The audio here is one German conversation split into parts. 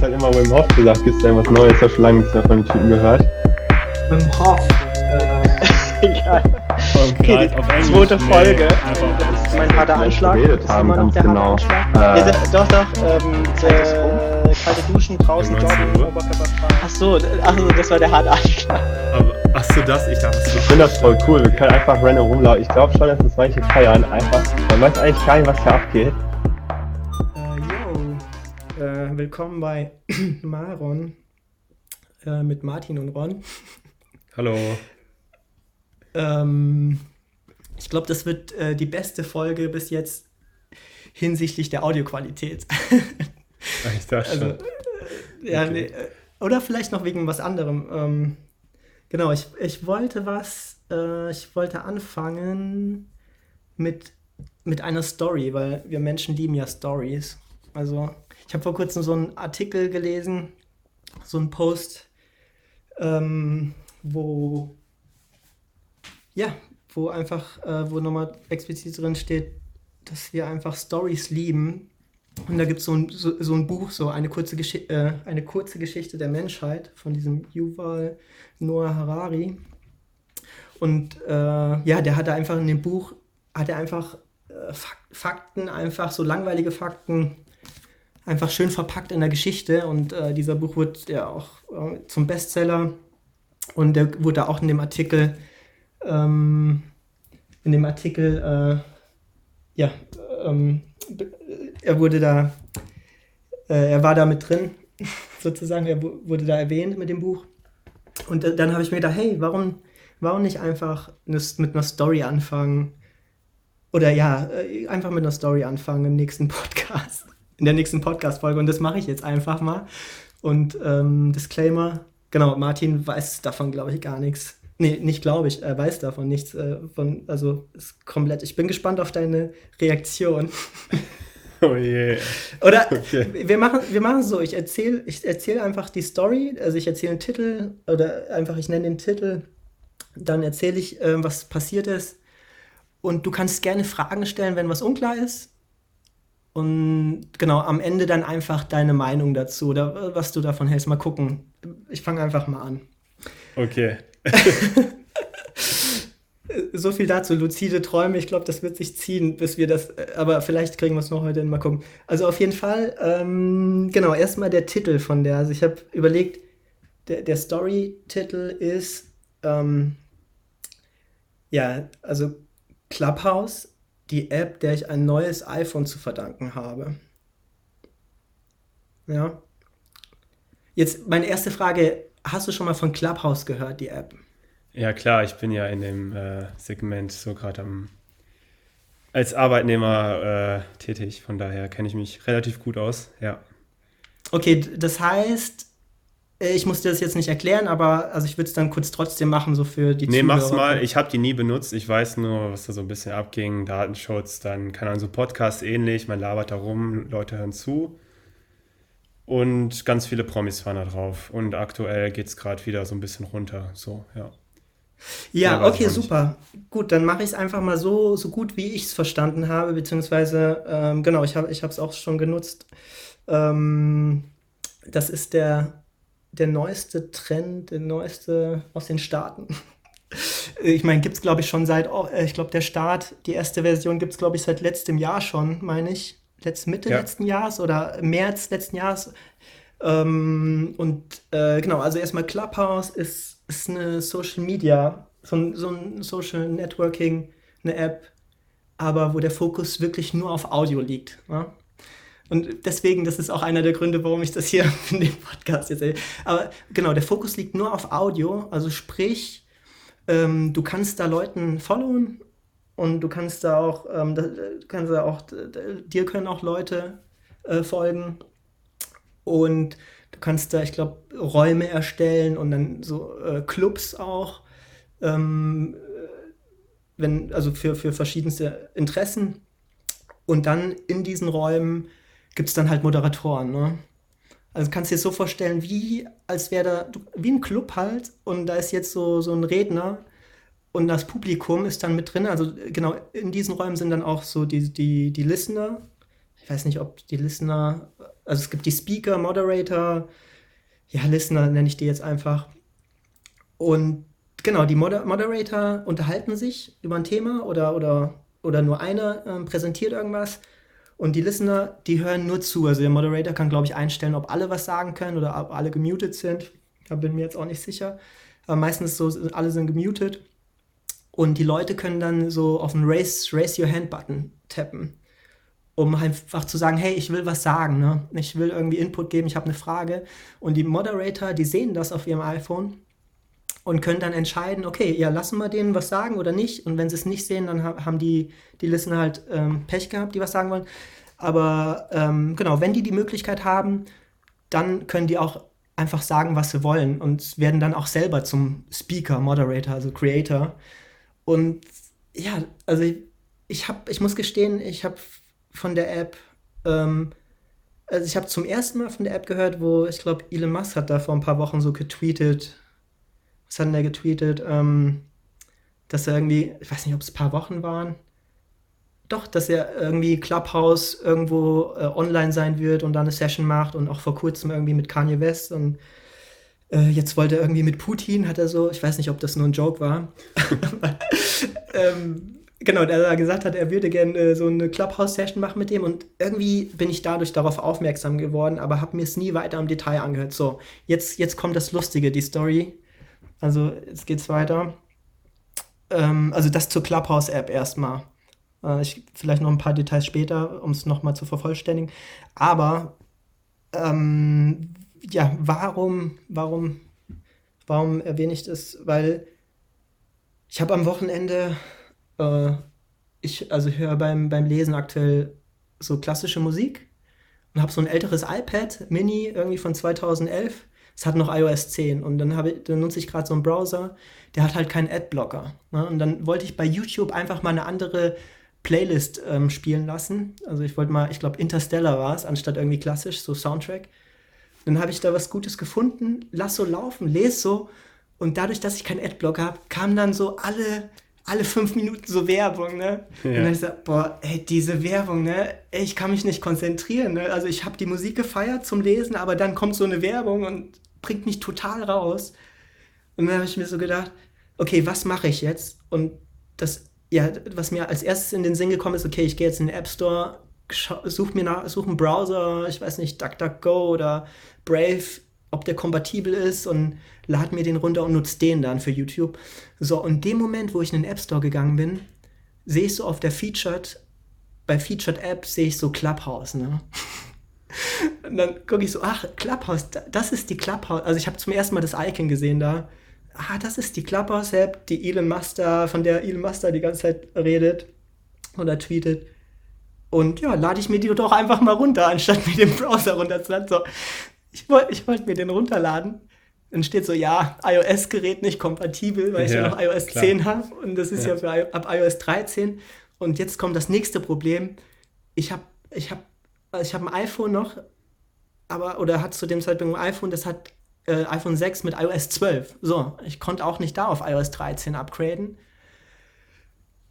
ganze Zeit immer Wim Hof gesagt, gibt es da was Neues? Ich habe schon lange nichts mehr von den Typen gehört. Wim Hof. Äh, ja. Okay, die zweite Folge. Das ist mein harter Anschlag. Das ist immer noch der genau. Anschlag. Äh, ja, doch, doch. Ähm, äh, kalte Duschen, draußen joggen, Oberkörper frei. Ach so, ach so, das war der harte Anschlag. Aber, ach so, das, ich dachte, das Ich finde das voll cool. Wir können einfach random rumlaufen. Ich glaube schon, dass das manche feiern. Einfach, man weiß eigentlich gar nicht, was hier abgeht. Willkommen bei Maron äh, mit Martin und Ron. Hallo. Ähm, ich glaube, das wird äh, die beste Folge bis jetzt hinsichtlich der Audioqualität. ich dachte also, schon. Äh, ja, okay. nee, äh, oder vielleicht noch wegen was anderem. Ähm, genau, ich, ich wollte was, äh, ich wollte anfangen mit, mit einer Story, weil wir Menschen lieben ja Stories. Also, ich habe vor kurzem so einen Artikel gelesen, so einen Post, ähm, wo ja, wo einfach, äh, wo nochmal explizit drin steht, dass wir einfach Stories lieben. Und da gibt so es so, so ein Buch, so eine kurze, äh, eine kurze Geschichte der Menschheit von diesem Yuval Noah Harari. Und äh, ja, der hatte einfach in dem Buch, hat er einfach äh, Fakten, einfach so langweilige Fakten, einfach schön verpackt in der Geschichte. Und äh, dieser Buch wurde ja auch äh, zum Bestseller. Und der wurde auch in dem Artikel ähm, in dem Artikel, äh, ja, ähm, er wurde da, äh, er war da mit drin, sozusagen, er wurde da erwähnt mit dem Buch. Und dann habe ich mir gedacht, hey, warum, warum nicht einfach mit einer Story anfangen? Oder ja, äh, einfach mit einer Story anfangen im nächsten Podcast, in der nächsten Podcast-Folge. Und das mache ich jetzt einfach mal. Und ähm, Disclaimer, genau, Martin weiß davon, glaube ich, gar nichts. Nee, nicht glaube ich, er weiß davon nichts. Äh, von, also ist komplett. Ich bin gespannt auf deine Reaktion. Oh je. Oder okay. wir machen wir machen so, ich erzähle ich erzähl einfach die Story, also ich erzähle einen Titel oder einfach ich nenne den Titel, dann erzähle ich, äh, was passiert ist. Und du kannst gerne Fragen stellen, wenn was unklar ist. Und genau, am Ende dann einfach deine Meinung dazu oder was du davon hältst. Mal gucken. Ich fange einfach mal an. Okay. so viel dazu, luzide Träume. Ich glaube, das wird sich ziehen, bis wir das, aber vielleicht kriegen wir es noch heute hin, mal gucken. Also auf jeden Fall, ähm, genau, erstmal der Titel von der. Also ich habe überlegt, der, der Story-Titel ist, ähm, ja, also Clubhouse, die App, der ich ein neues iPhone zu verdanken habe. Ja. Jetzt meine erste Frage, hast du schon mal von Clubhouse gehört, die App? Ja, klar, ich bin ja in dem äh, Segment so gerade als Arbeitnehmer äh, tätig, von daher kenne ich mich relativ gut aus, ja. Okay, das heißt, ich muss dir das jetzt nicht erklären, aber also ich würde es dann kurz trotzdem machen, so für die Nee, Zuhörer. mach's mal. Ich habe die nie benutzt. Ich weiß nur, was da so ein bisschen abging. Datenschutz, dann kann man so Podcast ähnlich. Man labert da rum, Leute hören zu. Und ganz viele Promis fahren da drauf. Und aktuell geht es gerade wieder so ein bisschen runter. So, ja. Ja, okay, super. Gut, dann mache ich es einfach mal so, so gut, wie ich es verstanden habe, beziehungsweise, ähm, genau, ich habe es auch schon genutzt. Ähm, das ist der, der neueste Trend, der neueste aus den Staaten. Ich meine, gibt es, glaube ich, schon seit, oh, ich glaube, der Start, die erste Version gibt es, glaube ich, seit letztem Jahr schon, meine ich letzt, Mitte ja. letzten Jahres oder März letzten Jahres. Ähm, und äh, genau, also erstmal Clubhouse ist, ist eine Social Media, so, so ein Social Networking, eine App, aber wo der Fokus wirklich nur auf Audio liegt. Ja? Und deswegen, das ist auch einer der Gründe, warum ich das hier in dem Podcast jetzt. Aber genau, der Fokus liegt nur auf Audio, also sprich, ähm, du kannst da Leuten followen und du kannst da auch, ähm, da, kannst da auch, dir können auch Leute äh, folgen. Und du kannst da, ich glaube, Räume erstellen und dann so äh, Clubs auch. Ähm, wenn, also für, für verschiedenste Interessen. Und dann in diesen Räumen gibt es dann halt Moderatoren. Ne? Also kannst du dir so vorstellen, wie als wäre da, wie ein Club halt, und da ist jetzt so, so ein Redner, und das Publikum ist dann mit drin. Also genau, in diesen Räumen sind dann auch so die, die, die Listener. Ich weiß nicht, ob die Listener also es gibt die Speaker, Moderator, ja, Listener nenne ich die jetzt einfach. Und genau, die Moder Moderator unterhalten sich über ein Thema oder, oder, oder nur einer ähm, präsentiert irgendwas. Und die Listener, die hören nur zu. Also der Moderator kann, glaube ich, einstellen, ob alle was sagen können oder ob alle gemutet sind. Da bin mir jetzt auch nicht sicher. Aber meistens so, alle sind gemutet. Und die Leute können dann so auf den Raise, Raise Your Hand Button tappen, um einfach zu sagen, hey, ich will was sagen, ne? ich will irgendwie Input geben, ich habe eine Frage. Und die Moderator, die sehen das auf ihrem iPhone und können dann entscheiden, okay, ja, lassen wir denen was sagen oder nicht. Und wenn sie es nicht sehen, dann haben die, die Listener halt ähm, Pech gehabt, die was sagen wollen. Aber ähm, genau, wenn die die Möglichkeit haben, dann können die auch einfach sagen, was sie wollen und werden dann auch selber zum Speaker, Moderator, also Creator. Und ja, also ich, ich habe, ich muss gestehen, ich habe von der App, ähm, also ich habe zum ersten Mal von der App gehört, wo ich glaube, Elon Musk hat da vor ein paar Wochen so getweetet. Was hat denn der getweetet? Ähm, dass er irgendwie, ich weiß nicht, ob es ein paar Wochen waren. Doch, dass er irgendwie Clubhouse irgendwo äh, online sein wird und dann eine Session macht und auch vor kurzem irgendwie mit Kanye West und äh, jetzt wollte er irgendwie mit Putin, hat er so, ich weiß nicht, ob das nur ein Joke war. ähm, genau, der gesagt hat, er würde gerne äh, so eine Clubhouse-Session machen mit dem und irgendwie bin ich dadurch darauf aufmerksam geworden, aber habe mir es nie weiter im Detail angehört. So, jetzt, jetzt kommt das Lustige, die Story. Also, jetzt geht's weiter. Ähm, also, das zur Clubhouse-App erstmal. Äh, ich, vielleicht noch ein paar Details später, um es nochmal zu vervollständigen. Aber ähm, ja, warum, warum, warum erwähne ich das? Weil ich habe am Wochenende, äh, ich also höre beim, beim Lesen aktuell so klassische Musik und habe so ein älteres iPad Mini irgendwie von 2011. Es hat noch iOS 10 und dann, ich, dann nutze ich gerade so einen Browser, der hat halt keinen Adblocker. Ne? Und dann wollte ich bei YouTube einfach mal eine andere Playlist ähm, spielen lassen. Also ich wollte mal, ich glaube Interstellar war es, anstatt irgendwie klassisch, so Soundtrack. Dann habe ich da was Gutes gefunden, lass so laufen, lese so. Und dadurch, dass ich keinen Adblock habe, kam dann so alle, alle fünf Minuten so Werbung, ne? Ja. Und dann habe ich gesagt, boah, ey, diese Werbung, ne? Ey, ich kann mich nicht konzentrieren, ne? Also ich habe die Musik gefeiert zum Lesen, aber dann kommt so eine Werbung und bringt mich total raus. Und dann habe ich mir so gedacht, okay, was mache ich jetzt? Und das, ja, was mir als erstes in den Sinn gekommen ist, okay, ich gehe jetzt in den App Store, suche mir nach, suche einen Browser, ich weiß nicht, DuckDuckGo oder Brave, ob der kompatibel ist und lade mir den runter und nutze den dann für YouTube. So, und dem Moment, wo ich in den App Store gegangen bin, sehe ich so auf der Featured, bei Featured App sehe ich so Clubhouse, ne? Und dann gucke ich so, ach, Clubhouse, das ist die Clubhouse. Also ich habe zum ersten Mal das Icon gesehen da. Ah, das ist die Clubhouse-App, die Elon Musk von der Elon Musk die ganze Zeit redet oder tweetet. Und ja, lade ich mir die doch einfach mal runter, anstatt mir den Browser runterzuladen. So, ich wollte ich wollt mir den runterladen. Dann steht so, ja, iOS-Gerät nicht kompatibel, weil ich ja, noch iOS klar. 10 habe. Und das ist ja, ja für, ab iOS 13. Und jetzt kommt das nächste Problem. Ich habe ich hab, ich hab ein iPhone noch, aber, oder hat zu dem Zeitpunkt ein iPhone, das hat äh, iPhone 6 mit iOS 12. So, ich konnte auch nicht da auf iOS 13 upgraden.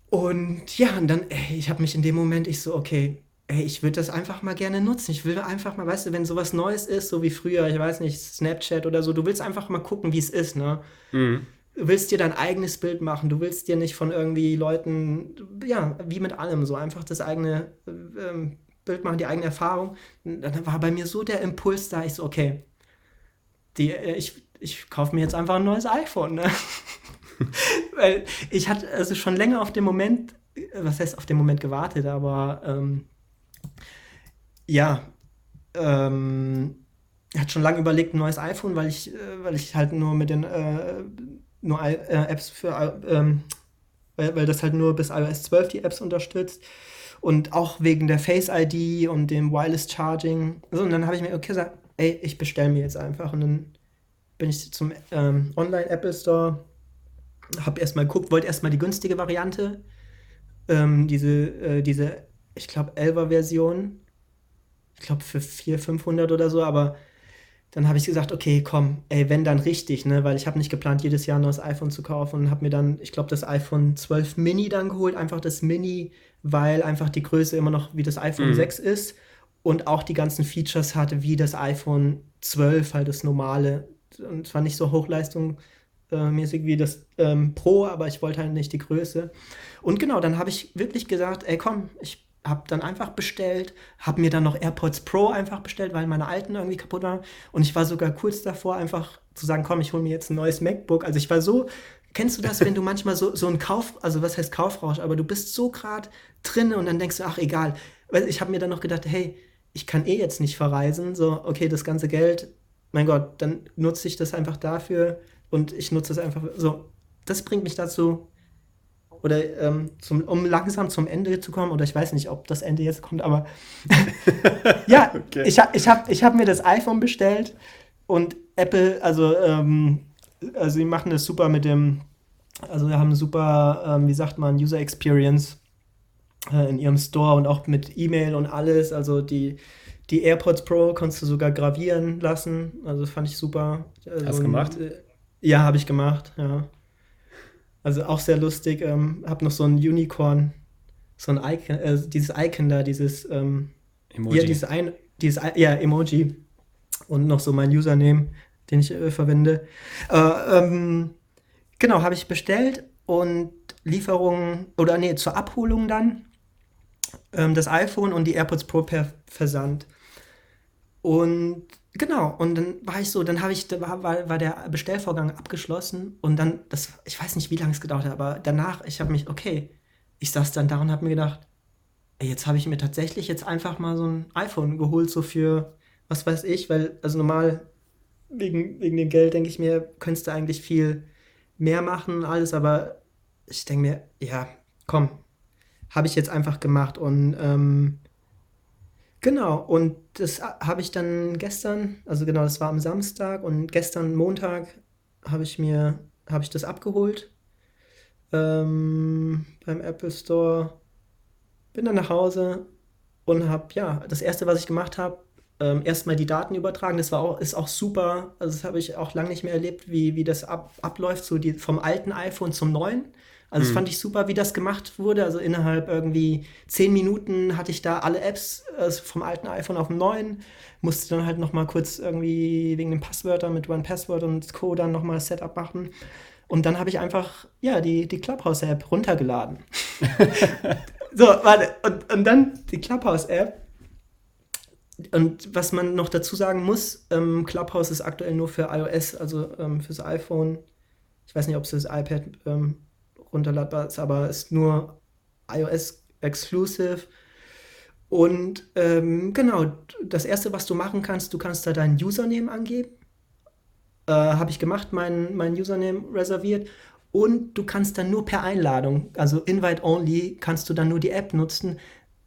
Und ja, und dann, ey, ich habe mich in dem Moment, ich so, okay, ey, ich würde das einfach mal gerne nutzen. Ich will einfach mal, weißt du, wenn sowas Neues ist, so wie früher, ich weiß nicht, Snapchat oder so, du willst einfach mal gucken, wie es ist, ne? Mhm. Du willst dir dein eigenes Bild machen, du willst dir nicht von irgendwie Leuten, ja, wie mit allem, so einfach das eigene ähm, Bild machen, die eigene Erfahrung. Dann war bei mir so der Impuls da, ich so, okay, die, äh, ich, ich kaufe mir jetzt einfach ein neues iPhone, ne? Weil ich hatte also schon länger auf den Moment, was heißt auf den Moment gewartet, aber ähm, ja, ähm, ich hatte schon lange überlegt, ein neues iPhone, weil ich, äh, weil ich halt nur mit den äh, nur äh, Apps für, ähm, weil, weil das halt nur bis iOS 12 die Apps unterstützt und auch wegen der Face ID und dem Wireless Charging. Also, und dann habe ich mir okay gesagt, ey, ich bestelle mir jetzt einfach und dann bin ich zum ähm, Online Apple Store, habe erstmal geguckt, wollte erstmal die günstige Variante, ähm, diese, äh, diese ich glaube, 11er Version. Ich glaube, für 400, 500 oder so, aber dann habe ich gesagt, okay, komm, ey, wenn dann richtig, ne, weil ich habe nicht geplant, jedes Jahr ein neues iPhone zu kaufen und habe mir dann, ich glaube, das iPhone 12 Mini dann geholt, einfach das Mini, weil einfach die Größe immer noch wie das iPhone mhm. 6 ist und auch die ganzen Features hatte, wie das iPhone 12, halt das normale. Und zwar nicht so hochleistungsmäßig wie das ähm, Pro, aber ich wollte halt nicht die Größe. Und genau, dann habe ich wirklich gesagt, ey komm, ich habe dann einfach bestellt, habe mir dann noch AirPods Pro einfach bestellt, weil meine alten irgendwie kaputt waren. Und ich war sogar kurz davor, einfach zu sagen, komm, ich hole mir jetzt ein neues MacBook. Also ich war so, kennst du das, wenn du manchmal so, so ein Kauf, also was heißt Kaufrausch, aber du bist so gerade drin und dann denkst du, ach egal. Weil ich habe mir dann noch gedacht, hey, ich kann eh jetzt nicht verreisen, so, okay, das ganze Geld, mein Gott, dann nutze ich das einfach dafür und ich nutze es einfach so. Das bringt mich dazu, oder ähm, zum, um langsam zum Ende zu kommen, oder ich weiß nicht, ob das Ende jetzt kommt, aber ja, okay. ich, ich habe ich hab mir das iPhone bestellt und Apple, also, ähm, also die machen das super mit dem, also wir haben super, ähm, wie sagt man, User Experience äh, in ihrem Store und auch mit E-Mail und alles, also die, die AirPods Pro kannst du sogar gravieren lassen, also das fand ich super. Also, Hast du gemacht? Äh, ja, habe ich gemacht, ja. Also auch sehr lustig. Ähm, hab noch so ein Unicorn, so ein Icon, äh, dieses Icon da, dieses ähm, Emoji. Ja, dieses, ein, dieses ja, Emoji. Und noch so mein Username, den ich äh, verwende. Äh, ähm, genau, habe ich bestellt und Lieferung, oder nee, zur Abholung dann ähm, das iPhone und die AirPods Pro per Versand. Und Genau, und dann war ich so, dann habe ich, war, war, der Bestellvorgang abgeschlossen und dann, das, ich weiß nicht, wie lange es gedauert hat, aber danach, ich habe mich, okay, ich saß dann da und habe mir gedacht, ey, jetzt habe ich mir tatsächlich jetzt einfach mal so ein iPhone geholt, so für, was weiß ich, weil, also normal, wegen, wegen dem Geld denke ich mir, könntest du eigentlich viel mehr machen und alles, aber ich denke mir, ja, komm, habe ich jetzt einfach gemacht und ähm, Genau, und das habe ich dann gestern, also genau, das war am Samstag und gestern Montag habe ich mir, habe ich das abgeholt ähm, beim Apple Store, bin dann nach Hause und habe, ja, das erste, was ich gemacht habe, ähm, erstmal die Daten übertragen. Das war auch, ist auch super, also das habe ich auch lange nicht mehr erlebt, wie, wie das ab, abläuft, so die, vom alten iPhone zum neuen. Also das mhm. fand ich super, wie das gemacht wurde. Also innerhalb irgendwie zehn Minuten hatte ich da alle Apps also vom alten iPhone auf dem neuen. Musste dann halt noch mal kurz irgendwie wegen den Passwörtern mit One Password und Co. dann noch mal das Setup machen. Und dann habe ich einfach, ja, die, die Clubhouse-App runtergeladen. so, warte. Und, und dann die Clubhouse-App. Und was man noch dazu sagen muss, ähm, Clubhouse ist aktuell nur für iOS, also ähm, fürs iPhone. Ich weiß nicht, ob es das iPad ähm, runterladbar ist, aber ist nur iOS exclusive. Und ähm, genau, das erste, was du machen kannst, du kannst da deinen Username angeben. Äh, Habe ich gemacht, meinen mein Username reserviert. Und du kannst dann nur per Einladung, also Invite Only, kannst du dann nur die App nutzen,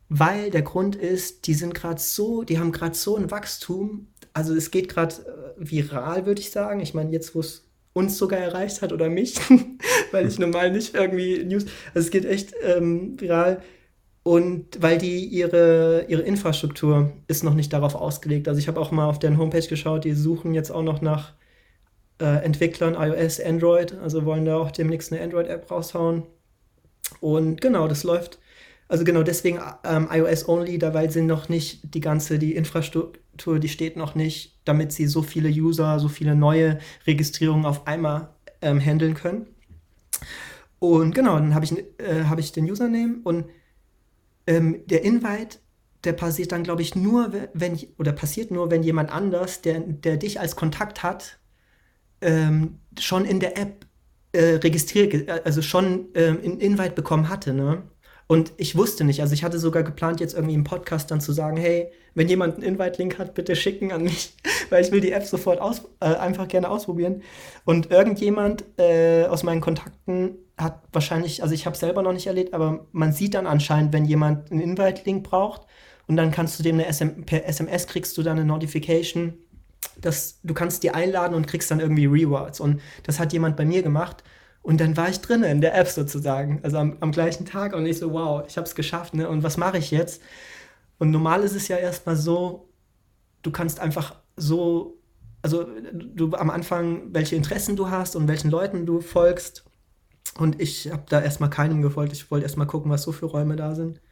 weil der Grund ist, die sind gerade so, die haben gerade so ein Wachstum. Also es geht gerade äh, viral, würde ich sagen. Ich meine, jetzt, wo es uns sogar erreicht hat oder mich, weil ich normal nicht irgendwie News. Also es geht echt ähm, viral. Und weil die ihre, ihre Infrastruktur ist noch nicht darauf ausgelegt. Also ich habe auch mal auf deren Homepage geschaut, die suchen jetzt auch noch nach äh, Entwicklern iOS, Android, also wollen da auch demnächst eine Android-App raushauen. Und genau, das läuft. Also genau deswegen ähm, iOS only, da weil sie noch nicht die ganze, die Infrastruktur, die steht noch nicht damit sie so viele User, so viele neue Registrierungen auf einmal ähm, handeln können. Und genau, dann habe ich, äh, hab ich den Username und ähm, der Invite, der passiert dann, glaube ich, nur, wenn, oder passiert nur, wenn jemand anders, der, der dich als Kontakt hat, ähm, schon in der App äh, registriert, also schon ähm, einen Invite bekommen hatte. Ne? Und ich wusste nicht, also ich hatte sogar geplant, jetzt irgendwie im Podcast dann zu sagen, hey, wenn jemand einen Invite-Link hat, bitte schicken an mich, weil ich will die App sofort aus, äh, einfach gerne ausprobieren. Und irgendjemand äh, aus meinen Kontakten hat wahrscheinlich, also ich habe selber noch nicht erlebt, aber man sieht dann anscheinend, wenn jemand einen Invite-Link braucht und dann kannst du dem eine SM, per SMS kriegst du dann eine Notification, dass du kannst die einladen und kriegst dann irgendwie Rewards. Und das hat jemand bei mir gemacht. Und dann war ich drin in der App sozusagen, also am, am gleichen Tag und ich so, wow, ich habe es geschafft, ne? Und was mache ich jetzt? Und normal ist es ja erstmal so, du kannst einfach so, also du am Anfang, welche Interessen du hast und welchen Leuten du folgst. Und ich habe da erstmal keinem gefolgt. Ich wollte erstmal gucken, was so für Räume da sind.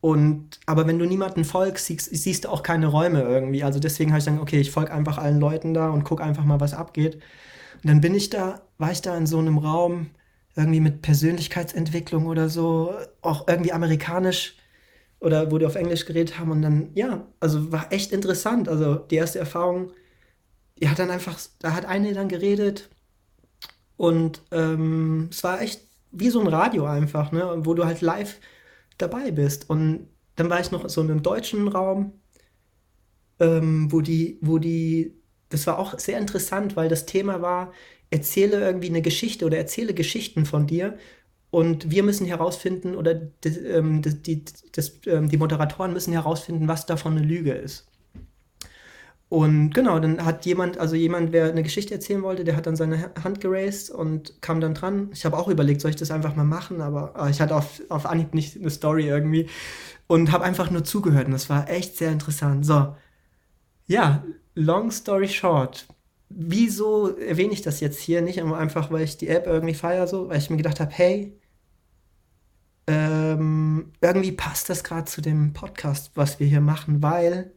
Und, aber wenn du niemanden folgst, siehst, siehst du auch keine Räume irgendwie. Also deswegen habe ich dann, okay, ich folge einfach allen Leuten da und gucke einfach mal, was abgeht. Und dann bin ich da, war ich da in so einem Raum, irgendwie mit Persönlichkeitsentwicklung oder so, auch irgendwie amerikanisch oder wo die auf Englisch geredet haben. Und dann, ja, also war echt interessant. Also die erste Erfahrung, die hat dann einfach, da hat eine dann geredet und ähm, es war echt wie so ein Radio einfach, ne, wo du halt live dabei bist. Und dann war ich noch so in einem deutschen Raum, ähm, wo die, wo die, das war auch sehr interessant, weil das Thema war, erzähle irgendwie eine Geschichte oder erzähle Geschichten von dir. Und wir müssen herausfinden, oder die, ähm, die, das, ähm, die Moderatoren müssen herausfinden, was davon eine Lüge ist. Und genau, dann hat jemand, also jemand, wer eine Geschichte erzählen wollte, der hat dann seine Hand geraced und kam dann dran. Ich habe auch überlegt, soll ich das einfach mal machen, aber äh, ich hatte auf, auf Anhieb nicht eine Story irgendwie und habe einfach nur zugehört und das war echt sehr interessant. So, ja, long story short. Wieso erwähne ich das jetzt hier? Nicht einfach, weil ich die App irgendwie feiere, so, weil ich mir gedacht habe, hey, ähm, irgendwie passt das gerade zu dem Podcast, was wir hier machen, weil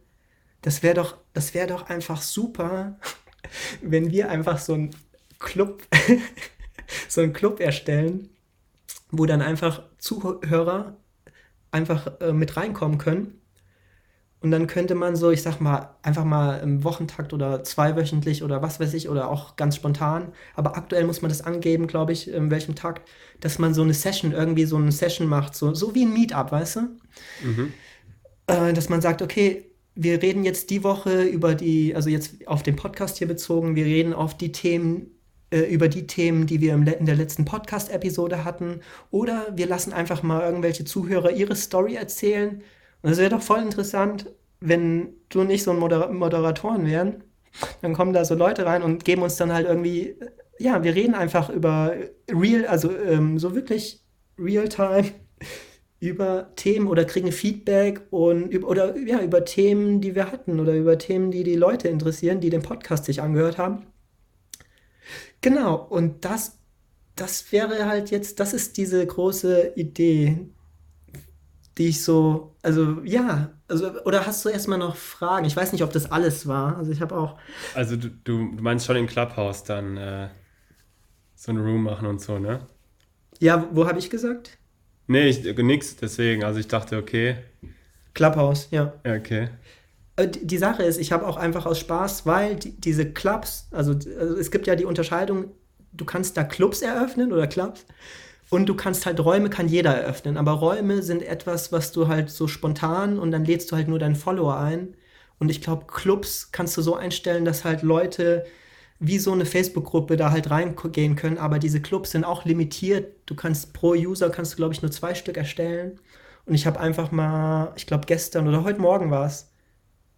das wäre doch, das wäre doch einfach super, wenn wir einfach so einen Club, so einen Club erstellen, wo dann einfach Zuhörer einfach äh, mit reinkommen können. Und dann könnte man so, ich sag mal, einfach mal im Wochentakt oder zweiwöchentlich oder was weiß ich, oder auch ganz spontan. Aber aktuell muss man das angeben, glaube ich, in welchem Takt, dass man so eine Session, irgendwie so eine Session macht, so, so wie ein Meetup, weißt du? Mhm. Äh, dass man sagt, okay, wir reden jetzt die Woche über die, also jetzt auf den Podcast hier bezogen, wir reden auf die Themen, äh, über die Themen, die wir im, in der letzten Podcast-Episode hatten. Oder wir lassen einfach mal irgendwelche Zuhörer ihre Story erzählen. Und es wäre doch voll interessant, wenn du und ich so ein Moder Moderatoren wären. Dann kommen da so Leute rein und geben uns dann halt irgendwie, ja, wir reden einfach über real, also ähm, so wirklich real-time über Themen oder kriegen Feedback und oder ja, über Themen, die wir hatten oder über Themen, die die Leute interessieren, die den Podcast sich angehört haben. Genau, und das, das wäre halt jetzt, das ist diese große Idee, die ich so, also ja, also oder hast du erstmal noch Fragen? Ich weiß nicht, ob das alles war. Also ich habe auch. Also du, du meinst schon in Clubhouse dann äh, so ein Room machen und so, ne? Ja, wo habe ich gesagt? Nee, ich, nix, deswegen. Also ich dachte, okay. Clubhouse, ja. Okay. Äh, die Sache ist, ich habe auch einfach aus Spaß, weil die, diese Clubs, also, also es gibt ja die Unterscheidung, du kannst da Clubs eröffnen oder Clubs und du kannst halt Räume, kann jeder eröffnen, aber Räume sind etwas, was du halt so spontan und dann lädst du halt nur deinen Follower ein. Und ich glaube, Clubs kannst du so einstellen, dass halt Leute wie so eine Facebook-Gruppe da halt reingehen können, aber diese Clubs sind auch limitiert. Du kannst pro User kannst du glaube ich nur zwei Stück erstellen. Und ich habe einfach mal, ich glaube gestern oder heute Morgen war es,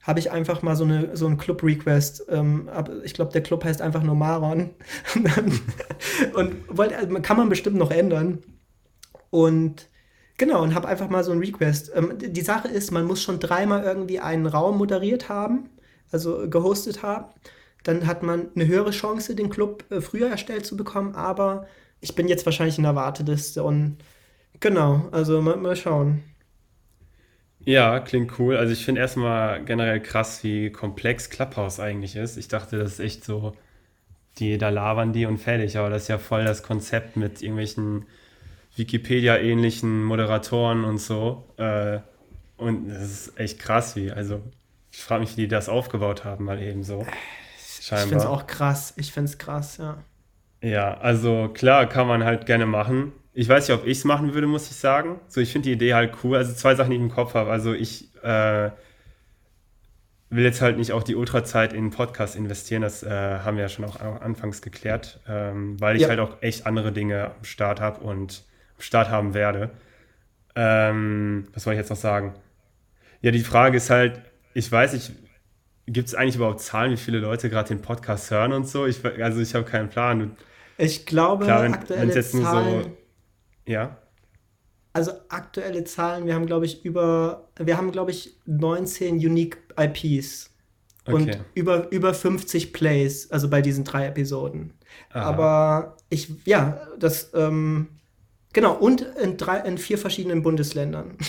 habe ich einfach mal so eine so einen Club-Request. Ähm, ich glaube der Club heißt einfach nur Maron und wollte, also kann man bestimmt noch ändern. Und Genau, und habe einfach mal so einen Request. Ähm, die Sache ist, man muss schon dreimal irgendwie einen Raum moderiert haben, also gehostet haben dann hat man eine höhere Chance, den Club äh, früher erstellt zu bekommen. Aber ich bin jetzt wahrscheinlich in der Warteliste und genau, also mal, mal schauen. Ja, klingt cool. Also ich finde erstmal generell krass, wie komplex Clubhouse eigentlich ist. Ich dachte, das ist echt so, die, da labern die und fertig, aber das ist ja voll das Konzept mit irgendwelchen Wikipedia-ähnlichen Moderatoren und so. Äh, und das ist echt krass, wie, also ich frage mich, wie die das aufgebaut haben, mal eben so. Scheinbar. Ich finde es auch krass. Ich finde es krass, ja. Ja, also klar, kann man halt gerne machen. Ich weiß nicht, ob ich es machen würde, muss ich sagen. So, ich finde die Idee halt cool. Also zwei Sachen, die ich im Kopf habe. Also ich äh, will jetzt halt nicht auch die Ultrazeit in einen Podcast investieren. Das äh, haben wir ja schon auch anfangs geklärt, ähm, weil ich ja. halt auch echt andere Dinge am Start habe und am Start haben werde. Ähm, was soll ich jetzt noch sagen? Ja, die Frage ist halt, ich weiß, ich Gibt es eigentlich überhaupt Zahlen, wie viele Leute gerade den Podcast hören und so? Ich, also ich habe keinen Plan. Ich glaube, Klar, wenn, aktuelle jetzt Zahlen. Nur so, ja. Also aktuelle Zahlen, wir haben, glaube ich, über, wir haben, glaube ich, 19 Unique IPs. Okay. Und über, über 50 Plays, also bei diesen drei Episoden. Aha. Aber ich, ja, das, ähm, genau, und in, drei, in vier verschiedenen Bundesländern.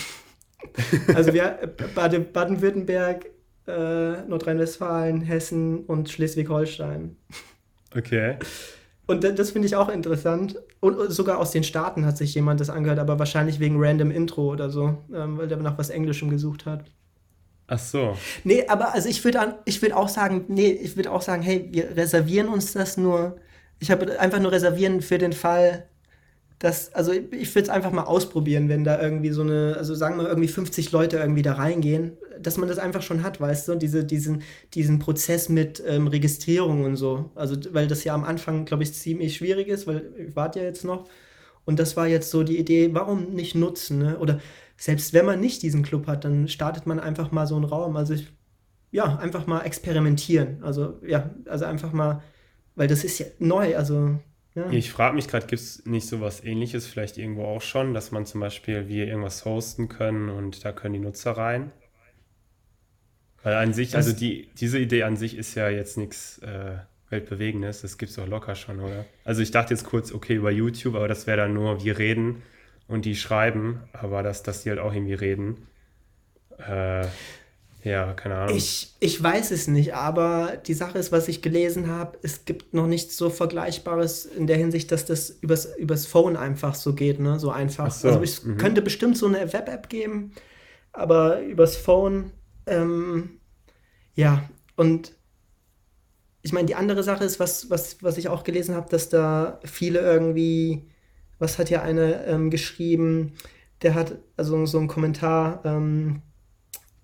Also wir Baden- Baden-Württemberg, äh, Nordrhein-Westfalen, Hessen und Schleswig-Holstein. Okay. Und da- das finde ich auch interessant. Und sogar aus den Staaten hat sich jemand das angehört, aber wahrscheinlich wegen random Intro oder so, ähm, weil der nach was Englischem gesucht hat. Ach so. Nee, aber also ich würde ich auch sagen, nee, ich würde auch sagen, hey, wir reservieren uns das nur. Ich habe einfach nur reservieren für den Fall, dass, also ich, ich würde es einfach mal ausprobieren, wenn da irgendwie so eine, also sagen wir irgendwie 50 Leute irgendwie da reingehen, dass man das einfach schon hat, weißt du, diese, diesen, diesen Prozess mit ähm, Registrierung und so. Also, weil das ja am Anfang, glaube ich, ziemlich schwierig ist, weil ich warte ja jetzt noch. Und das war jetzt so die Idee, warum nicht nutzen, ne? Oder selbst wenn man nicht diesen Club hat, dann startet man einfach mal so einen Raum. Also ich, ja, einfach mal experimentieren. Also ja, also einfach mal, weil das ist ja neu, also ja. Ich frage mich gerade, gibt es nicht sowas ähnliches vielleicht irgendwo auch schon, dass man zum Beispiel wir irgendwas hosten können und da können die Nutzer rein? Weil an sich, Das- also die, diese Idee an sich ist ja jetzt nichts äh, Weltbewegendes, das gibt es doch locker schon, oder? Also ich dachte jetzt kurz, okay, über YouTube, aber das wäre dann nur, wir reden und die schreiben, aber dass, dass die halt auch irgendwie reden. Äh, ja, keine Ahnung. Ich, ich weiß es nicht, aber die Sache ist, was ich gelesen habe, es gibt noch nichts so Vergleichbares in der Hinsicht, dass das übers, übers Phone einfach so geht, ne? So einfach. Ach so, Also es mhm. könnte bestimmt so eine Web-App geben, aber übers Phone, ähm, ja, und ich meine, die andere Sache ist, was, was, was ich auch gelesen habe, dass da viele irgendwie, was hat hier einer ähm, geschrieben, der hat also so einen Kommentar, ähm,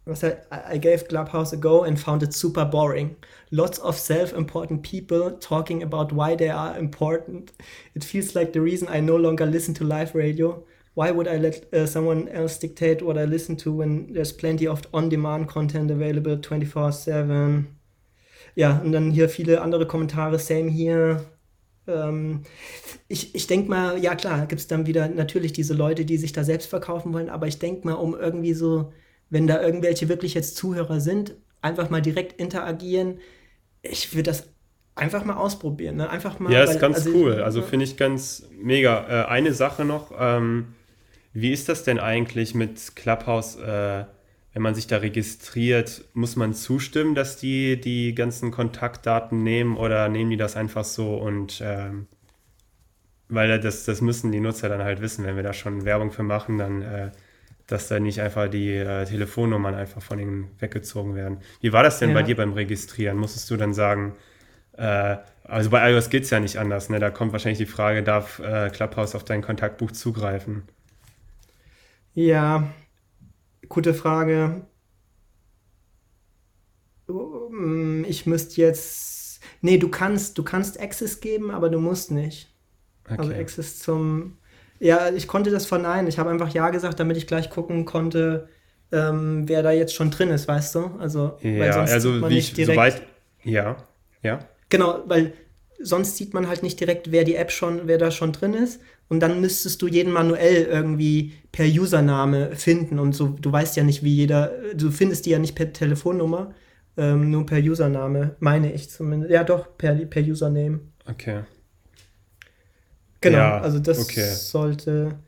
was I I gave Clubhouse a go and found it super boring. Lots of self-important people talking about why they are important. It feels like the reason I no longer listen to live radio. Why would I let uh, someone else dictate what I listen to when there's plenty of on-demand content available 24/7? Ja, und dann hier viele andere Kommentare, same hier. Ähm, ich ich denke mal, ja klar, gibt es dann wieder natürlich diese Leute, die sich da selbst verkaufen wollen, aber ich denke mal, um irgendwie so, wenn da irgendwelche wirklich jetzt Zuhörer sind, einfach mal direkt interagieren. Ich würde das einfach mal ausprobieren, ne? Einfach mal. Ja, ist weil- ganz also cool. ich- Also finde ich ganz mega. Äh, eine Sache noch, ähm, wie ist das denn eigentlich mit Clubhouse, äh, wenn man sich da registriert, muss man zustimmen, dass die die ganzen Kontaktdaten nehmen oder nehmen die das einfach so und ähm, weil das, das müssen die Nutzer dann halt wissen, wenn wir da schon Werbung für machen, dann äh, dass da nicht einfach die äh, Telefonnummern einfach von ihnen weggezogen werden. Wie war das denn bei Ja. dir beim Registrieren? Musstest du dann sagen, äh, also bei iOS geht es ja nicht anders, ne? Da kommt wahrscheinlich die Frage, darf äh, Clubhouse auf dein Kontaktbuch zugreifen? Ja, gute Frage. Um, Ich müsste jetzt. Nee, du kannst, du kannst Access geben, aber du musst nicht. Also Okay. Access zum. Ja, ich konnte das verneinen. Ich habe einfach Ja gesagt, damit ich gleich gucken konnte, ähm, wer da jetzt schon drin ist, weißt du? Also, weil Ja, sonst sieht also man wie nicht ich, direkt. soweit, ja, ja, Genau, weil sonst sieht man halt nicht direkt, wer die App schon, wer da schon drin ist. Und dann müsstest du jeden manuell irgendwie per Username finden. Und so, du weißt ja nicht, wie jeder, du findest die ja nicht per Telefonnummer, ähm, nur per Username, meine ich zumindest. Ja, doch, per, per Username. okay. Genau, Ja, also das okay. sollte.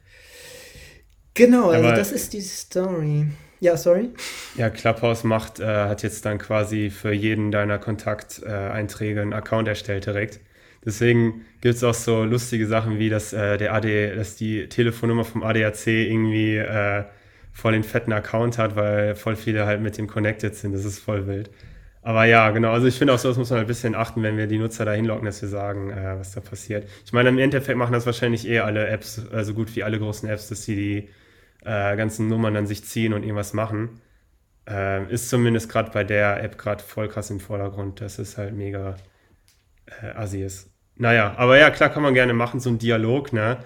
Genau, also Aber- das ist die Story. Ja, sorry. Ja, Clubhouse macht, äh, hat jetzt dann quasi für jeden deiner Kontakteinträge Einträge einen Account erstellt direkt. Deswegen gibt es auch so lustige Sachen wie, dass, äh, der AD, dass die Telefonnummer vom ADAC irgendwie äh, voll den fetten Account hat, weil voll viele halt mit dem connected sind. Das ist voll wild. Aber ja, genau. Also ich finde auch so, das muss man ein bisschen achten, wenn wir die Nutzer da hinlocken, dass wir sagen, äh, was da passiert. Ich meine, im Endeffekt machen das wahrscheinlich eh alle Apps, äh, so gut wie alle großen Apps, dass sie die äh, ganzen Nummern dann sich ziehen und irgendwas machen. Ähm, ist zumindest gerade bei der App gerade voll krass im Vordergrund, dass es halt mega äh, assi ist. Naja, aber ja, klar kann man gerne machen, so ein Dialog, ne?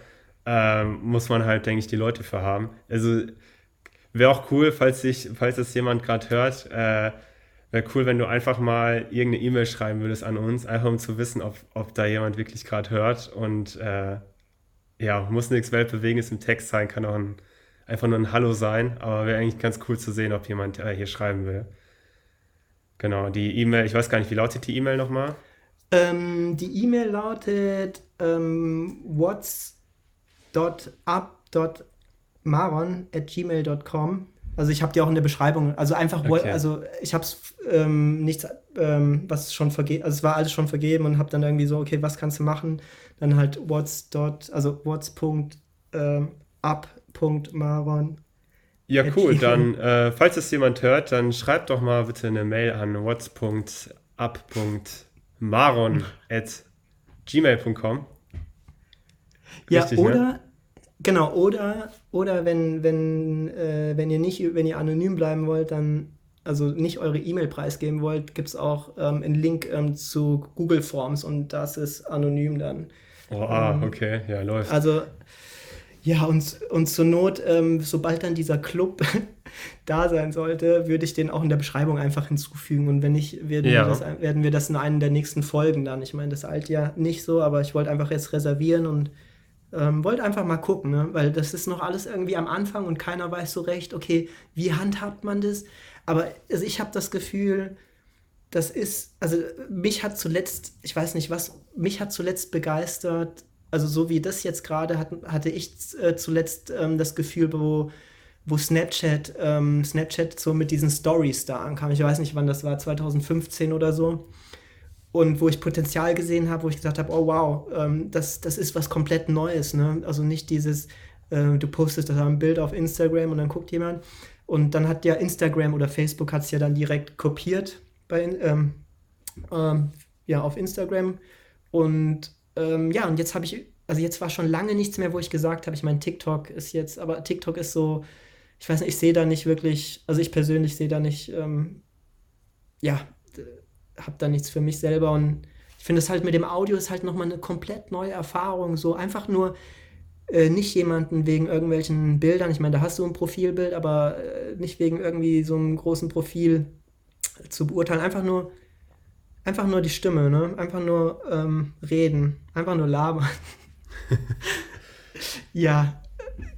Ähm, muss man halt, denke ich, die Leute für haben. Also wäre auch cool, falls sich, falls das jemand gerade hört, äh, wäre cool, wenn du einfach mal irgendeine E-Mail schreiben würdest an uns, einfach um zu wissen, ob, ob da jemand wirklich gerade hört. Und äh, ja, muss nichts Weltbewegendes im Text sein, kann auch ein, einfach nur ein Hallo sein, aber wäre eigentlich ganz cool zu sehen, ob jemand äh, hier schreiben will. Genau, die E-Mail, ich weiß gar nicht, wie lautet die E-Mail nochmal? Ähm, die E-Mail lautet ähm, what's.up.maron at gmail.com Also ich habe die auch in der Beschreibung. Also einfach, Okay. also ich habe es ähm, nichts, ähm, was schon vergeben, also es war alles schon vergeben und habe dann irgendwie so, okay, was kannst du machen? Dann halt what's dot, also what's Punkt ähm, up Punkt Maron. Ja, cool. Dann, äh, falls es jemand hört, dann schreibt doch mal bitte eine Mail an what's.up.maron at gmail.com. Ja, Richtig, ne? oder genau, oder oder wenn wenn äh, wenn ihr nicht wenn ihr anonym bleiben wollt, dann also nicht eure E-Mail preisgeben wollt, gibt es auch ähm, einen Link ähm, zu Google Forms und das ist anonym dann. Oh, ah, Ähm, okay. Ja, läuft. Also, ja, und, und zur Not, ähm, sobald dann dieser Club da sein sollte, würde ich den auch in der Beschreibung einfach hinzufügen. Und wenn nicht, werden, Ja. wir, das, werden wir das in einer der nächsten Folgen dann. Ich meine, das alte ja nicht so, aber ich wollte einfach jetzt reservieren und ähm, wollte einfach mal gucken, ne? weil das ist noch alles irgendwie am Anfang und keiner weiß so recht, okay, wie handhabt man das? Aber also ich habe das Gefühl, das ist, also mich hat zuletzt, ich weiß nicht was, mich hat zuletzt begeistert, also so wie das jetzt gerade hat, hatte ich äh, zuletzt ähm, das Gefühl, wo, wo Snapchat, ähm, Snapchat so mit diesen Stories da ankam. Ich weiß nicht, wann das war, 2015 oder so. Und wo ich Potenzial gesehen habe, wo ich gesagt habe, oh wow, ähm, das, das ist was komplett Neues. Ne? Also nicht dieses, äh, du postest da ein Bild auf Instagram und dann guckt jemand. Und dann hat ja Instagram oder Facebook hat es ja dann direkt kopiert bei, ähm, ähm, ja, auf Instagram. Und ähm, ja, und jetzt habe ich, also jetzt war schon lange nichts mehr, wo ich gesagt habe, ich meine, TikTok ist jetzt, aber TikTok ist so, ich weiß nicht, ich sehe da nicht wirklich, also ich persönlich sehe da nicht, ähm, ja, habe da nichts für mich selber und ich finde es halt mit dem Audio ist halt nochmal eine komplett neue Erfahrung, so einfach nur äh, nicht jemanden wegen irgendwelchen Bildern, ich meine, da hast du ein Profilbild, aber äh, nicht wegen irgendwie so einem großen Profil zu beurteilen, einfach nur einfach nur die Stimme, ne? Einfach nur ähm, reden, einfach nur labern. ja,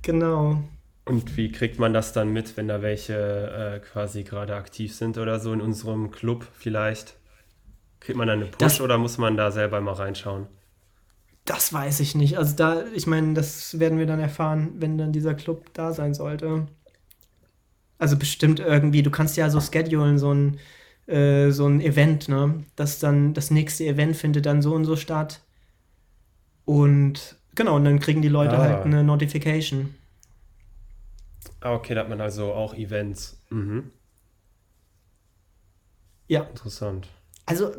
genau. Und wie kriegt man das dann mit, wenn da welche äh, quasi gerade aktiv sind oder so in unserem Club vielleicht? Kriegt man dann eine Push Das- oder muss man da selber mal reinschauen? Das weiß ich nicht. Also da, ich meine, das werden wir dann erfahren, wenn dann dieser Club da sein sollte. Also bestimmt irgendwie, du kannst ja so schedulen, so ein, äh, so ein Event, ne? Das dann, das nächste Event findet dann so und so statt. Und genau, und dann kriegen die Leute Ah. halt eine Notification. Ah, okay, da hat man also auch Events. Mhm. Ja. Interessant. Also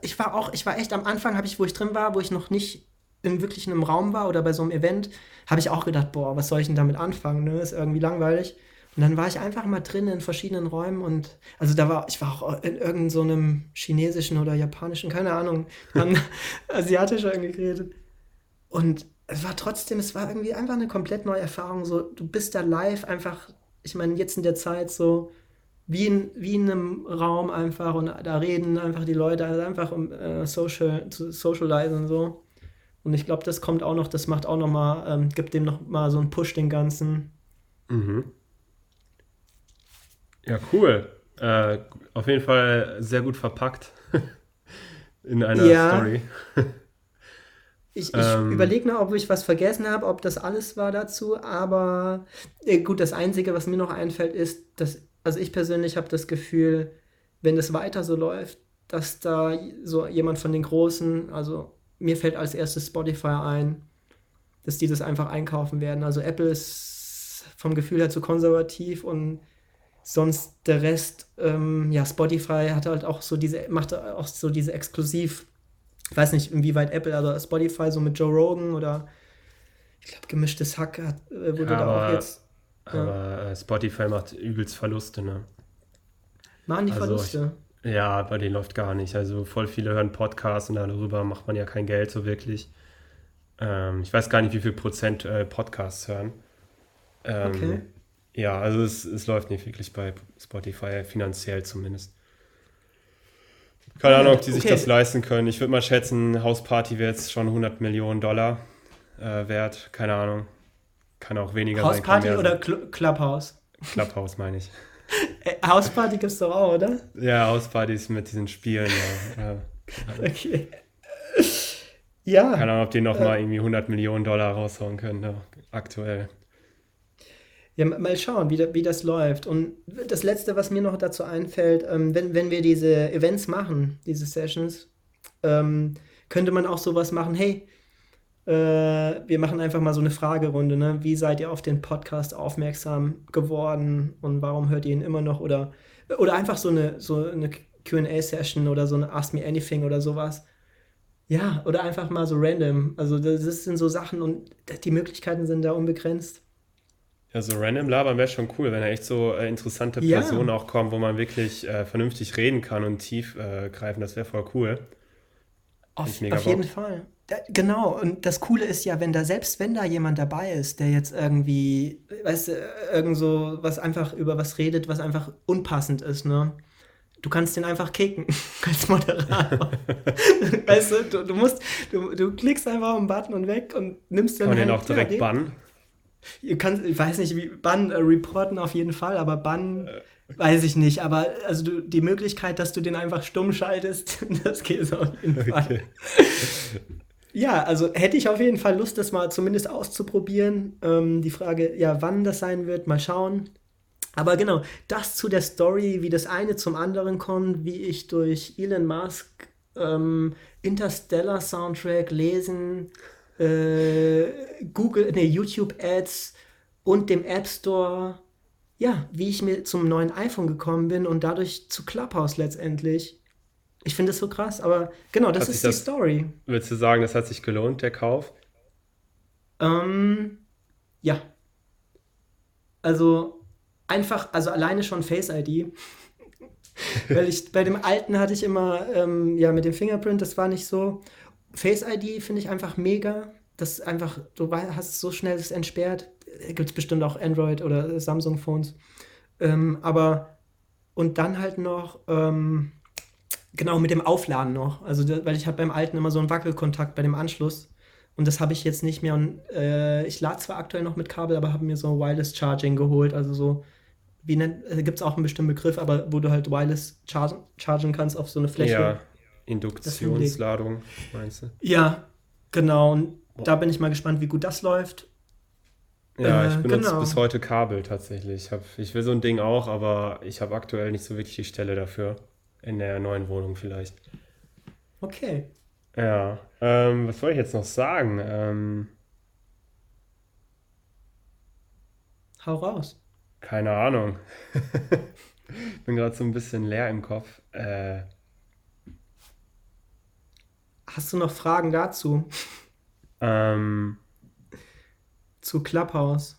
ich war auch, ich war echt am Anfang, habe ich, wo ich drin war, wo ich noch nicht in wirklich einem Raum war oder bei so einem Event, habe ich auch gedacht, boah, was soll ich denn damit anfangen? Ne? Ist irgendwie langweilig. Und dann war ich einfach mal drin in verschiedenen Räumen und also da war, ich war auch in irgendeinem so einem chinesischen oder japanischen, keine Ahnung, haben asiatisch irgendwie geredet. Und es war trotzdem, es war irgendwie einfach eine komplett neue Erfahrung. So, du bist da live einfach, ich meine, jetzt in der Zeit so, wie in, wie in einem Raum einfach und da reden einfach die Leute also einfach um äh, social, zu socialisen und so. Und ich glaube, das kommt auch noch, das macht auch noch mal, ähm, gibt dem noch mal so einen Push den Ganzen. Mhm. Ja, cool. Äh, auf jeden Fall sehr gut verpackt in einer Ja. Story. Ich, ich Ähm. überlege noch, ob ich was vergessen habe, ob das alles war dazu, aber äh, gut, das Einzige, was mir noch einfällt, ist, dass, also ich persönlich habe das Gefühl, wenn es weiter so läuft, dass da so jemand von den Großen, also mir fällt als erstes Spotify ein, dass die das einfach einkaufen werden. Also Apple ist vom Gefühl her zu konservativ und sonst der Rest, ähm, ja, Spotify hat halt auch so diese, macht auch so diese exklusiv, ich weiß nicht, inwieweit Apple, also Spotify so mit Joe Rogan oder ich glaube, gemischtes Hack hat, äh, wurde da Aber- auch jetzt, Aber äh, Spotify macht übelst Verluste, ne? machen die Also Verluste. Ja, bei denen läuft gar nicht. Also voll viele hören Podcasts und darüber macht man ja kein Geld so wirklich. Ähm, ich weiß gar nicht, wie viel Prozent äh, Podcasts hören. Ähm, Okay. Ja, also es, es läuft nicht wirklich bei Spotify, finanziell zumindest. Keine Ahnung, ob die sich Okay. das leisten können. Ich würde mal schätzen, Hausparty wäre jetzt schon 100 Millionen Dollar äh, wert. Keine Ahnung. Kann auch weniger sein. kann Hausparty oder sein. Cl Clubhouse? Clubhouse meine ich. Äh, Hausparty gibt's doch auch, oder? Ja, Hauspartys mit diesen Spielen, ja. ja. Okay. Ja. Keine Ahnung, ob die nochmal irgendwie 100 Millionen Dollar raushauen können, ne? aktuell. Ja, mal schauen, wie, wie das läuft. Und das Letzte, was mir noch dazu einfällt, ähm, wenn, wenn wir diese Events machen, diese Sessions, ähm, könnte man auch sowas machen, hey, äh, wir machen einfach mal so eine Fragerunde, ne? Wie seid ihr auf den Podcast aufmerksam geworden und warum hört ihr ihn immer noch? Oder, oder einfach so eine, so eine QA-Session oder so eine Ask Me Anything oder sowas. Ja, oder einfach mal so random. Also das sind so Sachen und die Möglichkeiten sind da unbegrenzt. Ja, so random labern wäre schon cool, wenn da echt so äh, interessante Ja. Personen auch kommen, wo man wirklich äh, vernünftig reden kann und tief äh, greifen. Das wäre voll cool. Auf, auf jeden. Fall. Da, genau, und das Coole ist ja, wenn da, selbst wenn da jemand dabei ist, der jetzt irgendwie, weißt du, irgend so was einfach über was redet, was einfach unpassend ist, ne? Du kannst den einfach kicken als Moderator. weißt du, du, du musst, du, du klickst einfach auf den Button und weg und nimmst dann Kann man den halt- auch direkt ja, bannen? Ihr kannst, ich weiß nicht, wie Bann äh, reporten auf jeden Fall, aber Bann weiß ich nicht. Aber also du, die Möglichkeit, dass du den einfach stumm schaltest, das geht auf jeden Fall. Okay. Ja, also hätte ich auf jeden Fall Lust, das mal zumindest auszuprobieren. Ähm, die Frage, ja, wann das sein wird, mal schauen. Aber genau, das zu der Story, wie das eine zum anderen kommt, wie ich durch Elon Musk ähm, Interstellar Soundtrack lesen, äh, Google, nee, YouTube Ads und dem App Store, ja, wie ich mir zum neuen iPhone gekommen bin und dadurch zu Clubhouse letztendlich. Ich finde das so krass, aber genau, das Hat ist die das- Story. Würdest du sagen, das hat sich gelohnt, der Kauf? Ähm, ja. Also einfach, also alleine schon Face ID. Weil ich bei dem alten hatte ich immer, ähm, ja, mit dem Fingerprint, das war nicht so. Face ID finde ich einfach mega. Das einfach, du hast so schnell es entsperrt. Gibt es bestimmt auch Android oder Samsung-Phones. Ähm, aber, und dann halt noch, ähm, genau mit dem Aufladen noch. Also, weil ich habe beim alten immer so einen Wackelkontakt bei dem Anschluss. Und das habe ich jetzt nicht mehr. Und äh, ich lade zwar aktuell noch mit Kabel, aber habe mir so Wireless Charging geholt. Also so, wie nennt, äh, gibt es auch einen bestimmten Begriff, aber wo du halt Wireless chargen, chargen kannst auf so eine Fläche. Ja, Induktionsladung, meinst du? Ja, genau. Und da bin ich mal gespannt, wie gut das läuft. Ja, Äh, ich benutze genau. bis heute Kabel tatsächlich. Ich, hab, ich will so ein Ding auch, aber ich habe aktuell nicht so wirklich die Stelle dafür. In der neuen Wohnung vielleicht. Okay. Ja, ähm, was wollte ich jetzt noch sagen? Ähm, Hau raus. keine Ahnung. Bin gerade so ein bisschen leer im Kopf. Äh, Hast du noch Fragen dazu? ähm, Zu Clubhouse?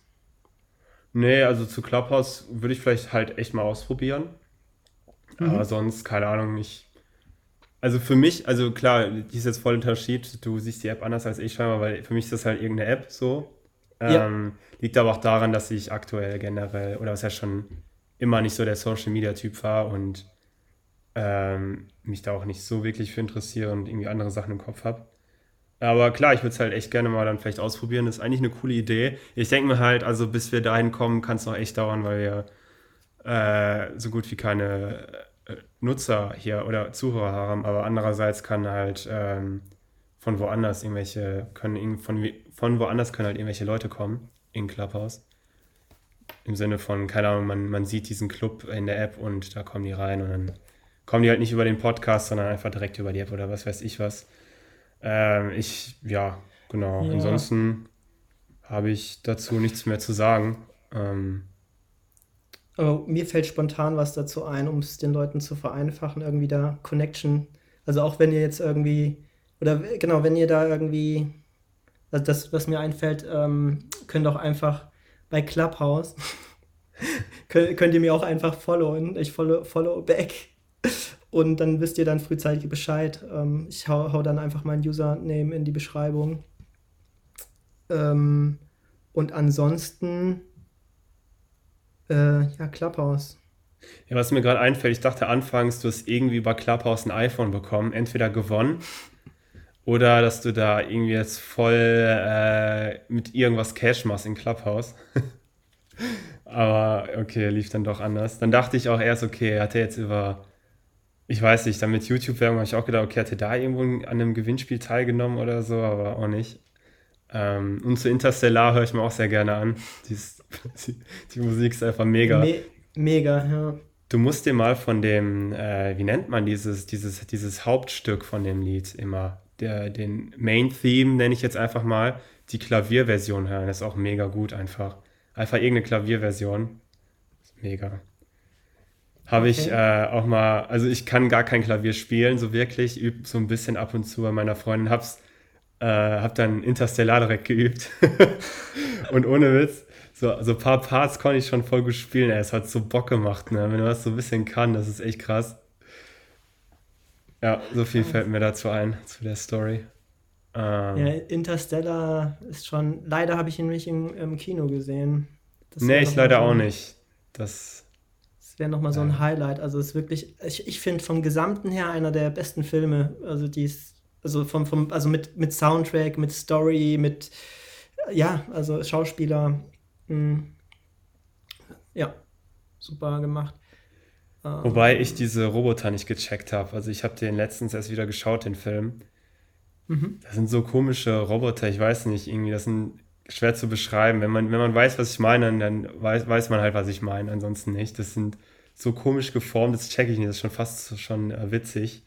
nee, also zu Clubhouse würde ich vielleicht halt echt mal ausprobieren. Aber sonst, keine Ahnung, ich. Also für mich, also klar, die ist jetzt voll Unterschied. Du siehst die App anders als ich scheinbar, weil für mich ist das halt irgendeine App so. Ja. Ähm, liegt aber auch daran, dass ich aktuell generell, oder was ja schon immer nicht so der Social Media Typ war und ähm, mich da auch nicht so wirklich für interessiere und irgendwie andere Sachen im Kopf habe. Aber klar, ich würde es halt echt gerne mal dann vielleicht ausprobieren. Das ist eigentlich eine coole Idee. Ich denke mir halt, also bis wir dahin kommen, kann es noch echt dauern, weil wir äh, so gut wie keine äh, Nutzer hier oder Zuhörer haben. Aber andererseits kann halt ähm, von woanders irgendwelche, können von, von woanders können halt irgendwelche Leute kommen in Clubhouse. Im Sinne von, keine Ahnung, man, man sieht diesen Club in der App und da kommen die rein und dann kommen die halt nicht über den Podcast, sondern einfach direkt über die App oder was weiß ich was. Ähm, ich, ja, genau. Ja. Ansonsten habe ich dazu nichts mehr zu sagen. Ähm, Oh, mir fällt spontan was dazu ein, um es den Leuten zu vereinfachen, irgendwie da Connection. Also auch wenn ihr jetzt irgendwie, oder genau, wenn ihr da irgendwie, also das, was mir einfällt, ähm, könnt auch einfach bei Clubhouse, könnt, könnt ihr mir auch einfach followen. Ich follow, follow back. Und dann wisst ihr dann frühzeitig Bescheid. Ähm, ich hau, hau dann einfach mein Username in die Beschreibung. Ähm, und ansonsten, äh, ja, Clubhouse. Ja, was mir gerade einfällt, ich dachte anfangs, du hast irgendwie bei Clubhouse ein iPhone bekommen, entweder gewonnen oder dass du da irgendwie jetzt voll äh, mit irgendwas Cash machst in Clubhouse. Aber okay, lief dann doch anders. Dann dachte ich auch erst, okay, hat er jetzt über, ich weiß nicht, dann mit YouTube-Werbung habe ich auch gedacht, okay, er da irgendwo an einem Gewinnspiel teilgenommen oder so, aber auch nicht. Ähm, und zu Interstellar höre ich mir auch sehr gerne an. Die, ist, die, die Musik ist einfach mega. Me mega, ja. Du musst dir mal von dem, äh, wie nennt man dieses, dieses, dieses Hauptstück von dem Lied immer, der, den Main Theme nenne ich jetzt einfach mal, die Klavierversion hören. Das ist auch mega gut einfach. Einfach irgendeine Klavierversion. Mega. Habe okay. ich äh, auch mal, also ich kann gar kein Klavier spielen, so wirklich, übe so ein bisschen ab und zu bei meiner Freundin, hab's, äh, hab dann Interstellar direkt geübt. und ohne Witz, so, so ein paar Parts konnte ich schon voll gut spielen, ey, es hat so Bock gemacht, ne? Wenn du das so ein bisschen kann, das ist echt krass. Ja, so viel fällt mir dazu ein, zu der Story. Ähm, ja, Interstellar ist schon, leider habe ich ihn nicht im, im Kino gesehen. Das nee, ich leider auch nicht. Das wäre nochmal so ein. Highlight. Also es ist wirklich, ich, ich finde vom Gesamten her einer der besten Filme. Also die ist, also vom, vom, also mit, mit Soundtrack, mit Story, mit ja, also Schauspieler. Mh, hm, ja, super gemacht. Ähm, Wobei ich diese Roboter nicht gecheckt habe. Also ich habe den letztens erst wieder geschaut, den Film. Mhm. Das sind so komische Roboter, ich weiß nicht, irgendwie, das sind schwer zu beschreiben. Wenn man, wenn man weiß, was ich meine, dann weiß, weiß man halt, was ich meine, ansonsten nicht. Das sind so komisch geformt, das checke ich nicht, das ist schon fast schon äh, witzig.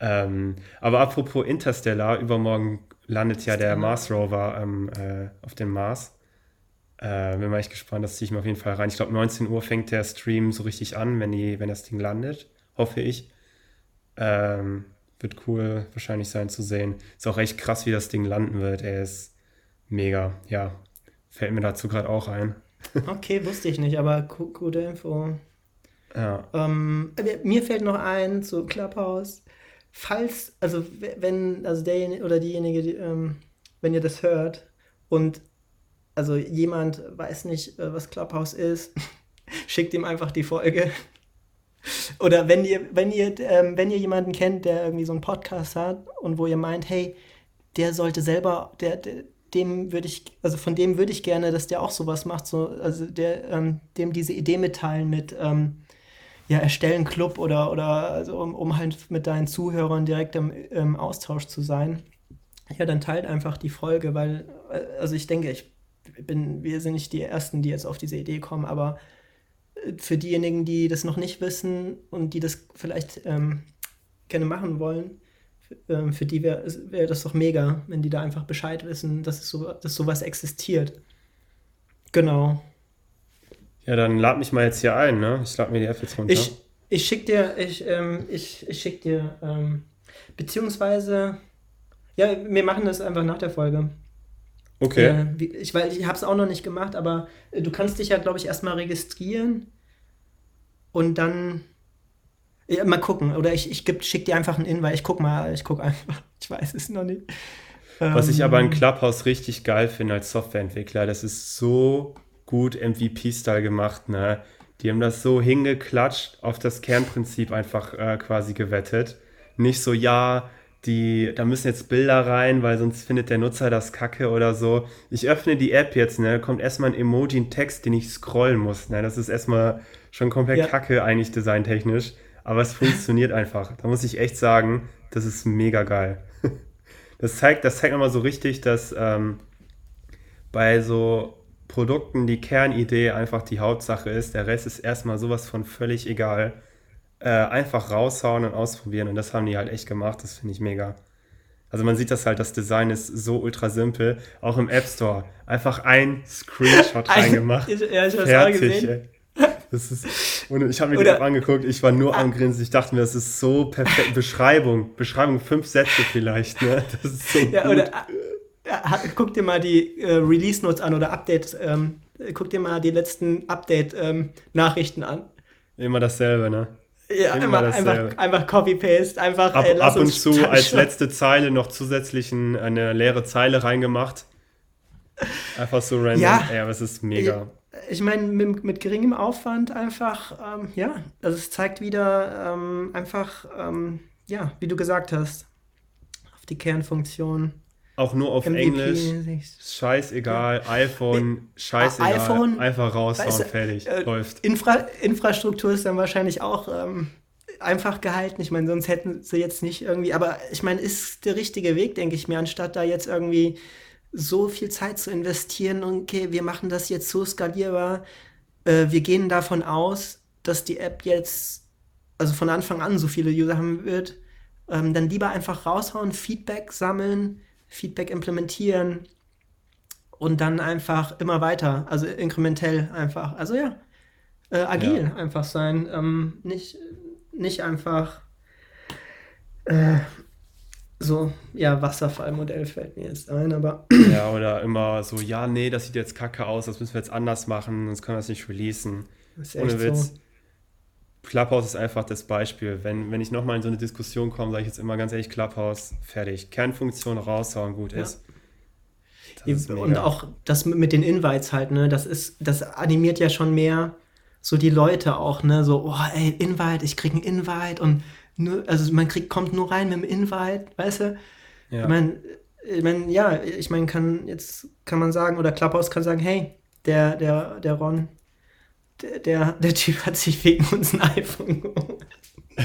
Ähm, aber apropos Interstellar, übermorgen landet ja der Mars Rover ähm, äh, auf dem Mars. Äh, bin mal echt gespannt, das ziehe ich mir auf jeden Fall rein. Ich glaube, 19 Uhr fängt der Stream so richtig an, wenn, die, wenn das Ding landet, hoffe ich. Ähm, wird cool wahrscheinlich sein zu sehen. Ist auch echt krass, wie das Ding landen wird. Er ist mega, ja. Fällt mir dazu gerade auch ein. okay, wusste ich nicht, aber gute Info. Ja. Ähm, mir fällt noch ein zu Clubhouse. Falls, also wenn, also derjenige oder diejenige, die, ähm, wenn ihr das hört und also jemand weiß nicht, äh, was Clubhouse ist, schickt ihm einfach die Folge. Oder wenn ihr, wenn ihr, ähm, wenn ihr jemanden kennt, der irgendwie so einen Podcast hat und wo ihr meint, hey, der sollte selber, der, der dem würde ich, also von dem würde ich gerne, dass der auch sowas macht, so, also der, ähm, dem diese Idee mitteilen mit, ähm, ja, erstellen Club oder, oder also um, um halt mit deinen Zuhörern direkt im, im Austausch zu sein. Ja, dann teilt einfach die Folge, weil, äh, also ich denke, ich bin, wir sind nicht die Ersten, die jetzt auf diese Idee kommen, aber äh, für diejenigen, die das noch nicht wissen und die das vielleicht ähm, gerne machen wollen, ähm, für die wäre wär das doch mega, wenn die da einfach Bescheid wissen, dass, es so, dass sowas existiert. Genau. Ja, dann lad mich mal jetzt hier ein, ne? Ich lade mir die App jetzt runter. Ich, ich schick dir, ich, ähm, ich, ich schick dir, ähm, beziehungsweise, ja, wir machen das einfach nach der Folge. Okay. Äh, ich ich habe es auch noch nicht gemacht, aber äh, du kannst dich ja, glaube ich, erstmal registrieren und dann ja, mal gucken. Oder ich, ich schicke dir einfach einen In, weil ich guck mal, ich guck einfach. Ich weiß es noch nicht. Was ähm, ich aber in Clubhouse richtig geil finde als Softwareentwickler, das ist so gut MVP-Style gemacht, ne? Die haben das so hingeklatscht, auf das Kernprinzip einfach äh, quasi gewettet. Nicht so, ja, die, da müssen jetzt Bilder rein, weil sonst findet der Nutzer das kacke oder so. Ich öffne die App jetzt, ne, kommt erstmal ein Emoji, ein Text, den ich scrollen muss, ne. Das ist erstmal schon komplett ja. kacke, eigentlich designtechnisch. Aber es funktioniert einfach. Da muss ich echt sagen, das ist mega geil. Das zeigt, das zeigt nochmal so richtig, dass ähm, bei so Produkten die Kernidee einfach die Hauptsache ist. Der Rest ist erstmal sowas von völlig egal. Äh, einfach raushauen und ausprobieren. Und das haben die halt echt gemacht. Das finde ich mega. Also man sieht das halt, das Design ist so ultra simpel. Auch im App Store. Einfach ein Screenshot reingemacht. ja, ich habe es gesehen. Das ist, und ich habe mir Oder, die angeguckt, ich war nur am Grinsen. Ich dachte mir, das ist so perfekt. Beschreibung, Beschreibung, fünf Sätze vielleicht. Ne? Das ist so ja, gut. Oder, guck dir mal die äh, Release Notes an oder Updates. Ähm, guck dir mal die letzten Update-Nachrichten ähm, an. Immer dasselbe, ne? Ja, immer einfach, einfach Copy-Paste, einfach. Ab, ey, ab und zu als letzte Zeile noch zusätzlich eine leere Zeile reingemacht. Einfach so random. Ja, ey, aber es ist mega ich meine, mit, mit, geringem Aufwand einfach, ähm, ja, also es zeigt wieder ähm, einfach, ähm, ja, wie du gesagt hast, auf die Kernfunktion. Auch nur auf MVP Englisch. Scheißegal, ja. iPhone, scheißegal. iPhone, einfach raushauen, weißt du, fertig, äh, läuft. Infra Infrastruktur ist dann wahrscheinlich auch ähm, einfach gehalten. Ich meine, sonst hätten sie jetzt nicht irgendwie, aber ich meine, ist der richtige Weg, denke ich mir, anstatt da jetzt irgendwie so viel Zeit zu investieren okay, wir machen das jetzt so skalierbar. Äh, wir gehen davon aus, dass die App jetzt, also von Anfang an so viele User haben wird. Ähm, dann lieber einfach raushauen, Feedback sammeln, Feedback implementieren und dann einfach immer weiter, also inkrementell einfach. Also ja, äh, agil ja. einfach sein. Ähm, nicht, nicht einfach äh, so, ja, Wasserfallmodell fällt mir jetzt ein, aber. Ja, oder immer so, ja, nee, das sieht jetzt kacke aus, das müssen wir jetzt anders machen, sonst können wir es nicht releasen. Ohne Witz. So. Clubhouse ist einfach das Beispiel. Wenn, wenn ich nochmal in so eine Diskussion komme, sage ich jetzt immer ganz ehrlich, Clubhouse, fertig. Kernfunktion raushauen, gut ja. ist. ist und auch das mit den Invites halt, ne, das ist, das animiert ja schon mehr so die Leute auch, ne, so, oh, ey, Invite, ich krieg einen Invite und nur, also man kriegt, kommt nur rein mit dem Invite, weißt du? Ja. Ich meine, ich mein, ja, ich meine, kann jetzt kann man sagen, oder Clubhouse kann sagen, hey, der, der, der Ron, der, der, der Typ hat sich wegen uns ein iPhone geholt.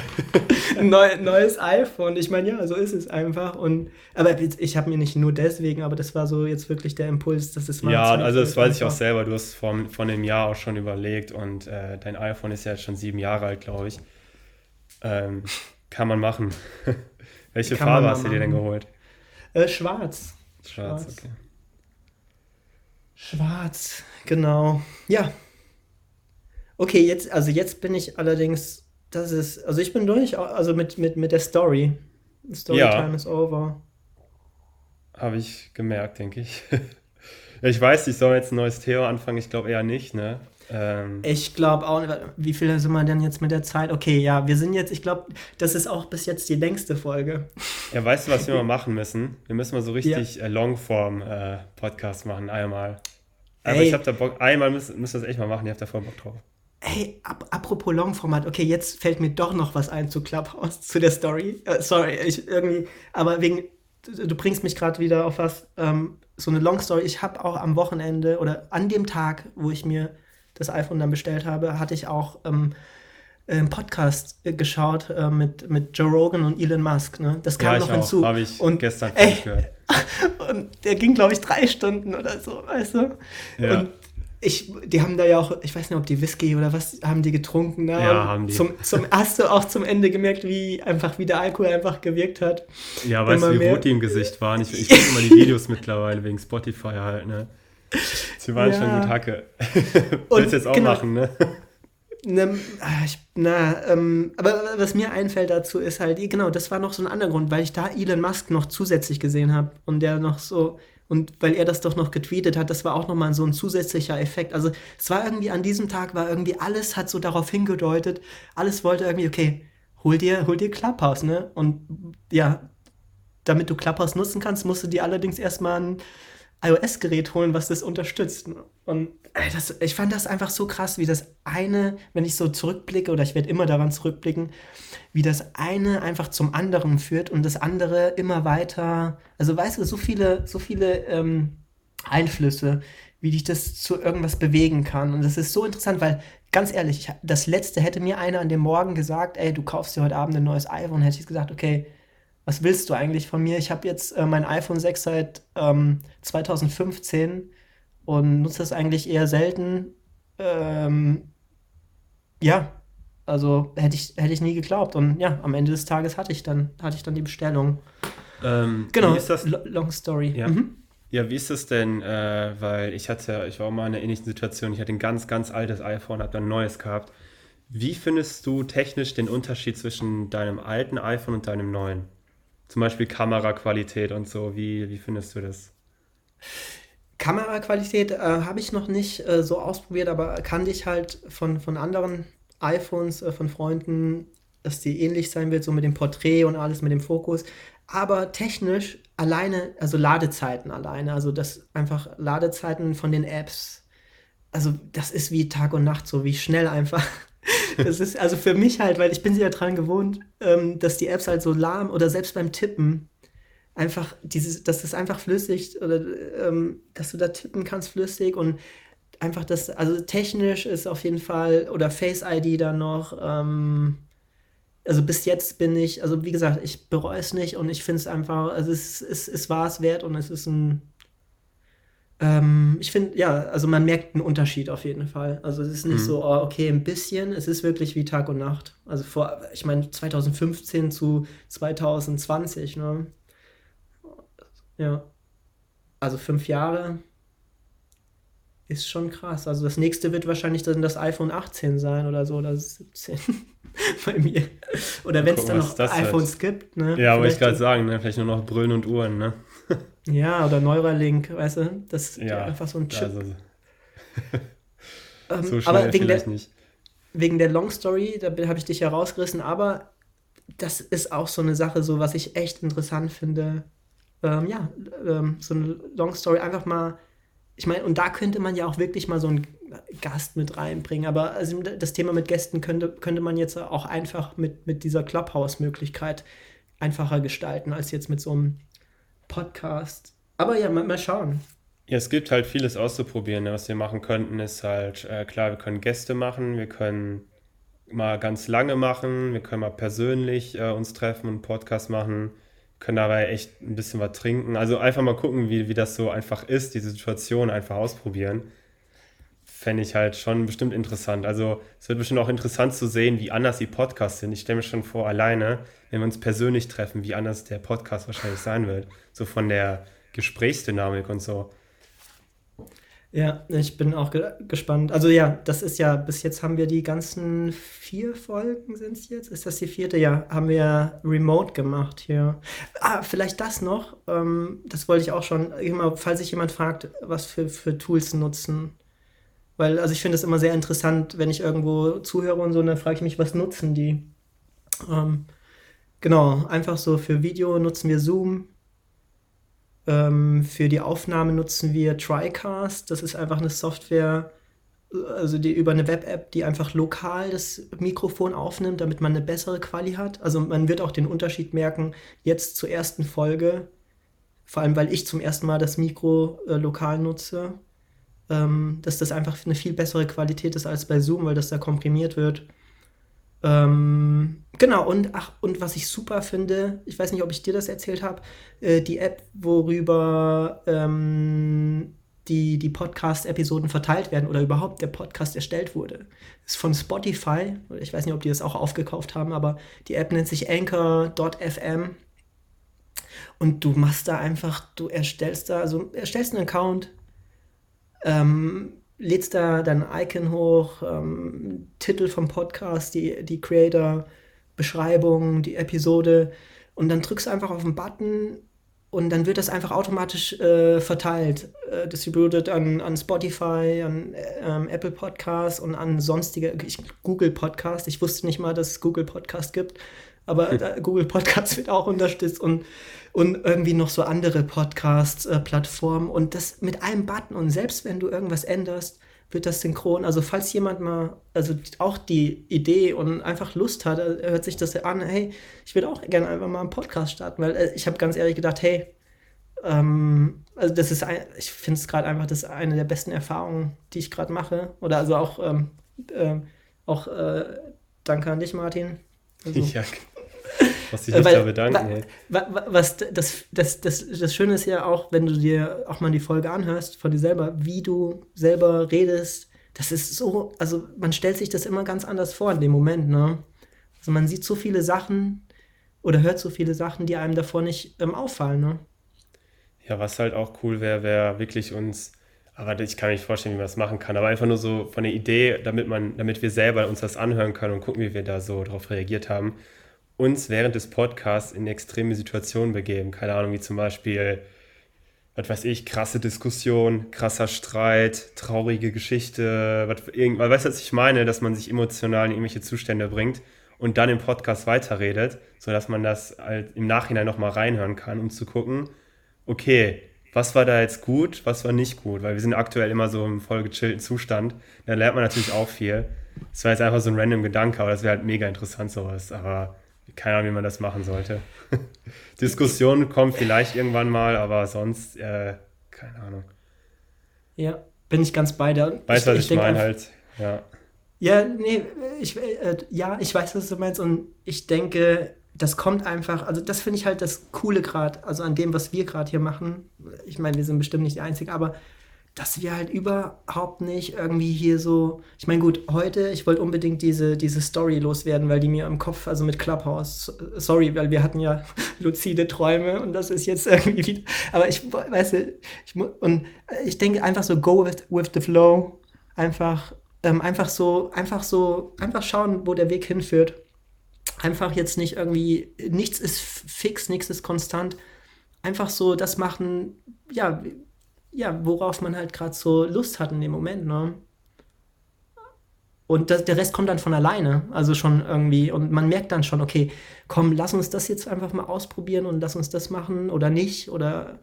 Neu, neues iPhone. Ich meine, ja, so ist es einfach. Und, aber ich habe mir nicht nur deswegen, aber das war so jetzt wirklich der Impuls, dass es mal. Ja, also das weiß ich auch selber. Du hast vor, vor einem Jahr auch schon überlegt und äh, dein iPhone ist ja jetzt schon sieben Jahre alt, glaube ich. Ähm, kann man machen. Welche kann Farbe hast du dir denn geholt? Äh, schwarz. Schwarz. Schwarz, okay. Schwarz, genau. Ja. Okay, jetzt, also jetzt bin ich allerdings, das ist, also ich bin durch, also mit, mit, mit der Story. Storytime ja. is over. Habe ich gemerkt, denke ich. ich weiß, ich soll jetzt ein neues Theo anfangen, ich glaube eher nicht, ne? Ähm, ich glaube auch, wie viel sind wir denn jetzt mit der Zeit? Okay, ja, wir sind jetzt, ich glaube, das ist auch bis jetzt die längste Folge. Ja, weißt du, was wir mal machen müssen? Wir müssen mal so richtig ja. äh, Longform-Podcast äh, machen, einmal. Aber Ey. ich habe da Bock, einmal müssen, müssen wir das echt mal machen, ihr habt da voll Bock drauf. Hey, ap apropos Longformat, okay, jetzt fällt mir doch noch was ein zu Clubhouse, zu der Story. Uh, sorry, ich irgendwie, aber wegen, du, du bringst mich gerade wieder auf was, ähm, so eine Long Story. Ich habe auch am Wochenende oder an dem Tag, wo ich mir das iPhone dann bestellt habe, hatte ich auch ähm, einen Podcast äh, geschaut äh, mit, mit Joe Rogan und Elon Musk. Ne? Das kam ja, noch hinzu. Habe ich und, gestern ey, gehört. und der ging, glaube ich, drei Stunden oder so, weißt du? Ja. Und ich, die haben da ja auch, ich weiß nicht, ob die Whisky oder was haben die getrunken. Ne? Ja, haben die. Zum, zum, hast du auch zum Ende gemerkt, wie einfach wie der Alkohol einfach gewirkt hat? Ja, weißt du, wie rot die im Gesicht waren? Ich, ich gucke immer die Videos mittlerweile wegen Spotify halt, ne? Sie waren ja. schon gut Hacke. Willst du jetzt auch genau, machen, ne? Ne, ah, ich, na, ähm, aber was mir einfällt dazu ist halt, genau, das war noch so ein anderer Grund, weil ich da Elon Musk noch zusätzlich gesehen habe und der noch so, und weil er das doch noch getweetet hat, das war auch nochmal so ein zusätzlicher Effekt. Also es war irgendwie an diesem Tag, war irgendwie alles hat so darauf hingedeutet, alles wollte irgendwie, okay, hol dir, hol dir Clubhouse, ne? Und ja, damit du Clubhouse nutzen kannst, musst du dir allerdings erstmal ein iOS-Gerät holen, was das unterstützt. Und ey, das, ich fand das einfach so krass, wie das eine, wenn ich so zurückblicke, oder ich werde immer daran zurückblicken, wie das eine einfach zum anderen führt und das andere immer weiter. Also weißt du, so viele, so viele ähm, Einflüsse, wie dich das zu irgendwas bewegen kann. Und das ist so interessant, weil ganz ehrlich, das letzte hätte mir einer an dem Morgen gesagt, ey, du kaufst dir heute Abend ein neues iPhone, hätte ich gesagt, okay, was willst du eigentlich von mir? Ich habe jetzt äh, mein iPhone 6 seit ähm, 2015 und nutze das eigentlich eher selten. Ähm, ja, also hätte ich, hätte ich nie geglaubt. Und ja, am Ende des Tages hatte ich dann, hatte ich dann die Bestellung. Ähm, genau, wie ist das? long story. Ja. Mhm. Ja, wie ist das denn? Äh, weil ich hatte, ich war auch mal in einer ähnlichen Situation. Ich hatte ein ganz, ganz altes iPhone, habe dann ein neues gehabt. Wie findest du technisch den Unterschied zwischen deinem alten iPhone und deinem neuen? Zum Beispiel Kameraqualität und so. Wie, wie findest du das? Kameraqualität äh, habe ich noch nicht äh, so ausprobiert, aber kannte ich halt von, von anderen iPhones, äh, von Freunden, dass die ähnlich sein wird, so mit dem Porträt und alles mit dem Fokus. Aber technisch alleine, also Ladezeiten alleine, also das einfach Ladezeiten von den Apps, also das ist wie Tag und Nacht, so wie schnell einfach das ist also für mich halt, weil ich bin ja dran gewohnt, ähm, dass die Apps halt so lahm oder selbst beim Tippen einfach dieses, dass das einfach flüssig oder ähm, dass du da tippen kannst flüssig und einfach das, also technisch ist auf jeden Fall oder Face ID dann noch, ähm, also bis jetzt bin ich, also wie gesagt, ich bereue es nicht und ich finde es einfach, also es, es, es war es wert und es ist ein Ähm, ich finde, ja, also man merkt einen Unterschied auf jeden Fall. Also es ist nicht Mhm. so, oh, okay, ein bisschen, es ist wirklich wie Tag und Nacht. Also vor, ich meine, 2015 zu 2020, ne? Ja. Also fünf Jahre ist schon krass. Also das nächste wird wahrscheinlich dann das iPhone 18 sein oder so, oder 17 bei mir. Oder wenn es dann noch iPhones gibt, ne? Ja, wollte ich gerade sagen, ne? vielleicht nur noch Brüllen und Uhren, ne? Ja, oder Neuralink, weißt du? Das ist Ja, einfach so ein Chip. Also, Ähm, so aber wegen der, nicht. wegen der Long Story, da habe ich dich ja rausgerissen, aber das ist auch so eine Sache, so was ich echt interessant finde. Ähm, ja, ähm, so eine Long Story einfach mal. Ich meine, und da könnte man ja auch wirklich mal so einen Gast mit reinbringen. Aber also das Thema mit Gästen könnte, könnte man jetzt auch einfach mit, mit dieser Clubhouse-Möglichkeit einfacher gestalten als jetzt mit so einem Podcast. Aber ja, mal, mal schauen. Ja, es gibt halt vieles auszuprobieren. Ne? Was wir machen könnten, ist halt, äh, klar, wir können Gäste machen, wir können mal ganz lange machen, wir können mal persönlich äh, uns treffen und einen Podcast machen, können dabei echt ein bisschen was trinken. Also einfach mal gucken, wie, wie das so einfach ist, diese Situation einfach ausprobieren. Fände ich halt schon bestimmt interessant. Also es wird bestimmt auch interessant zu sehen, wie anders die Podcasts sind. Ich stelle mir schon vor, alleine, wenn wir uns persönlich treffen, wie anders der Podcast wahrscheinlich sein wird. So von der Gesprächsdynamik und so. Ja, ich bin auch ge gespannt. Also ja, das ist ja, bis jetzt haben wir die ganzen vier Folgen, sind es jetzt? Ist das die vierte? Ja, haben wir remote gemacht hier. Ah, vielleicht das noch. Ähm, das wollte ich auch schon, immer, falls sich jemand fragt, was für, für Tools nutzen. Weil, also ich finde es immer sehr interessant, wenn ich irgendwo zuhöre und so, dann frage ich mich, was nutzen die? Ähm, genau, einfach so für Video nutzen wir Zoom. Ähm, für die Aufnahme nutzen wir TriCast. Das ist einfach eine Software, also die über eine Web-App, die einfach lokal das Mikrofon aufnimmt, damit man eine bessere Quali hat. Also man wird auch den Unterschied merken, jetzt zur ersten Folge, vor allem weil ich zum ersten Mal das Mikro äh, lokal nutze, ähm, dass das einfach eine viel bessere Qualität ist als bei Zoom, weil das da komprimiert wird. Ähm, genau, und ach, und was ich super finde, ich weiß nicht, ob ich dir das erzählt habe, äh, die App, worüber ähm, die, die Podcast-Episoden verteilt werden oder überhaupt der Podcast erstellt wurde, ist von Spotify. Ich weiß nicht, ob die das auch aufgekauft haben, aber die App nennt sich Anchor.fm. Und du machst da einfach, du erstellst da, also erstellst einen Account, ähm, lädst da dein Icon hoch, ähm, Titel vom Podcast, die, die Creator, Beschreibung, die Episode und dann drückst du einfach auf den Button und dann wird das einfach automatisch äh, verteilt, äh, distributed an, an Spotify, an ähm, Apple Podcasts und an sonstige ich, Google Podcast. Ich wusste nicht mal, dass es Google Podcast gibt, aber äh, Google Podcast wird auch unterstützt und, und irgendwie noch so andere Podcast-Plattformen und das mit einem Button und selbst wenn du irgendwas änderst, wird das synchron. Also falls jemand mal, also auch die Idee und einfach Lust hat, äh, hört sich das an, hey, ich würde auch gerne einfach mal einen Podcast starten, weil äh, ich habe ganz ehrlich gedacht, hey, ähm, also das ist, ein, ich finde es gerade einfach, das ist eine der besten Erfahrungen, die ich gerade mache. Oder also auch, ähm, äh, auch äh, danke an dich, Martin. Also, Ja, muss ich Äh, mich weil- da bedanken. wa- wa- Was das, das, das, das Schöne ist ja auch, wenn du dir auch mal die Folge anhörst von dir selber, wie du selber redest, das ist so, also man stellt sich das immer ganz anders vor in dem Moment, ne? Also man sieht so viele Sachen oder hört so viele Sachen, die einem davor nicht ähm, auffallen, ne? Ja, was halt auch cool wäre, wäre wirklich uns, aber ich kann mir nicht vorstellen, wie man das machen kann, aber einfach nur so von der Idee, damit man, damit wir selber uns das anhören können und gucken, wie wir da so drauf reagiert haben, uns während des Podcasts in extreme Situationen begeben. Keine Ahnung, wie zum Beispiel, was weiß ich, krasse Diskussion, krasser Streit, traurige Geschichte, was, irgend, weil weißt du, was ich meine, dass man sich emotional in irgendwelche Zustände bringt und dann im Podcast weiterredet, sodass man das halt im Nachhinein nochmal reinhören kann, um zu gucken, okay, was war da jetzt gut, was war nicht gut, weil wir sind aktuell immer so im voll gechillten Zustand. Da lernt man natürlich auch viel. Das war jetzt einfach so ein random Gedanke, aber das wäre halt mega interessant sowas, aber keine Ahnung, wie man das machen sollte. Diskussionen kommen vielleicht irgendwann mal, aber sonst, äh, keine Ahnung. Ja, bin ich ganz bei dir. Weißt du, was ich, denk meine halt? Ja. Ja, nee, ich, äh, ja, ich weiß, was du meinst und ich denke, das kommt einfach, also das finde ich halt das Coole gerade, also an dem, was wir gerade hier machen. Ich meine, wir sind bestimmt nicht die Einzigen, aber dass wir halt überhaupt nicht irgendwie hier so. Ich meine, gut, heute, ich wollte unbedingt diese, diese Story loswerden, weil die mir im Kopf, also mit Clubhouse, sorry, weil wir hatten ja luzide Träume und das ist jetzt irgendwie wieder. Aber ich weiß, ich, und ich denke einfach so, go with, with the flow. Einfach, ähm, einfach so, einfach so, einfach schauen, wo der Weg hinführt. Einfach jetzt nicht irgendwie, nichts ist fix, nichts ist konstant. Einfach so das machen, ja, ja, worauf man halt gerade so Lust hat in dem Moment, ne? Und das, der Rest kommt dann von alleine, also schon irgendwie. Und man merkt dann schon, okay, komm, lass uns das jetzt einfach mal ausprobieren und lass uns das machen oder nicht. Oder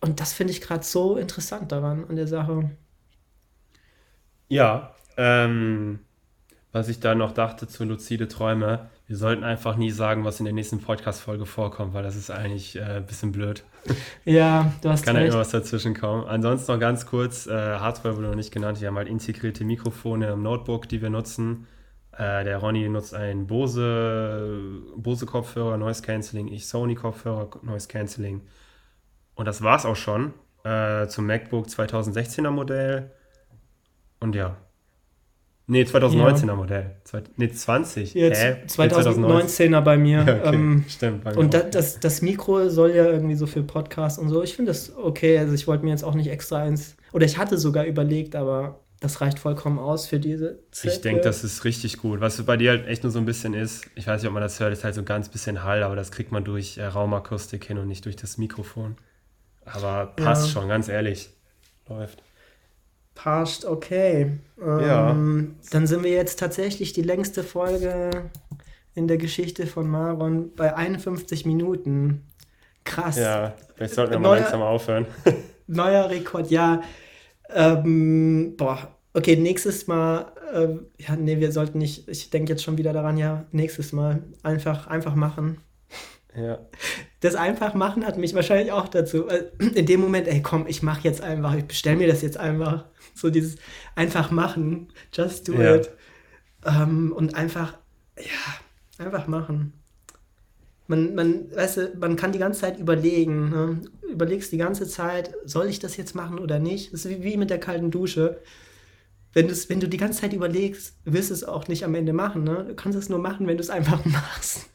und das finde ich gerade so interessant daran an der Sache. Ja, ähm, was ich da noch dachte zu luzide Träume, wir sollten einfach nie sagen, was in der nächsten Podcast-Folge vorkommt, weil das ist eigentlich äh, ein bisschen blöd. Ja, du hast Kann ja immer was dazwischen kommen. Ansonsten noch ganz kurz, äh, Hardware wurde noch nicht genannt. Wir haben halt integrierte Mikrofone im Notebook, die wir nutzen. Äh, der Ronny nutzt einen Bose, Bose Kopfhörer, Noise Cancelling, ich Sony Kopfhörer, Noise Cancelling. Und das war's auch schon äh, zum MacBook 2016er Modell. Und ja, Nee, 2019er ja. Modell. Nee, 20. Jetzt Hä? 2019er bei mir. Ja, okay. ähm, Stimmt. Bei mir und das, das, das, Mikro soll ja irgendwie so für Podcasts und so. Ich finde das okay. Also ich wollte mir jetzt auch nicht extra eins. Oder ich hatte sogar überlegt, aber das reicht vollkommen aus für diese Zwecke. Ich denke, das ist richtig gut. Was bei dir halt echt nur so ein bisschen ist, ich weiß nicht, ob man das hört, ist halt so ein ganz bisschen Hall, aber das kriegt man durch äh, Raumakustik hin und nicht durch das Mikrofon. Aber passt ja. schon, ganz ehrlich. Läuft. Passt, okay. Ähm, ja. Dann sind wir jetzt tatsächlich die längste Folge in der Geschichte von Maron bei 51 Minuten. Krass. Ja, vielleicht sollten wir mal langsam aufhören. neuer Rekord, ja. Ähm, boah, okay, nächstes Mal, äh, ja, nee, wir sollten nicht, ich denke jetzt schon wieder daran, ja, nächstes Mal einfach, einfach machen. Ja. Das einfach machen hat mich wahrscheinlich auch dazu. Äh, in dem Moment, ey, komm, ich mach jetzt einfach, ich bestell mir das jetzt einfach. So dieses einfach machen, just do ja. it. Ähm, und einfach, ja, einfach machen. Man, man, weißt du, man kann die ganze Zeit überlegen. Ne? Überlegst die ganze Zeit, soll ich das jetzt machen oder nicht? Das ist wie, wie mit der kalten Dusche. Wenn, wenn du die ganze Zeit überlegst, wirst du es auch nicht am Ende machen. Ne? Du kannst es nur machen, wenn du es einfach machst.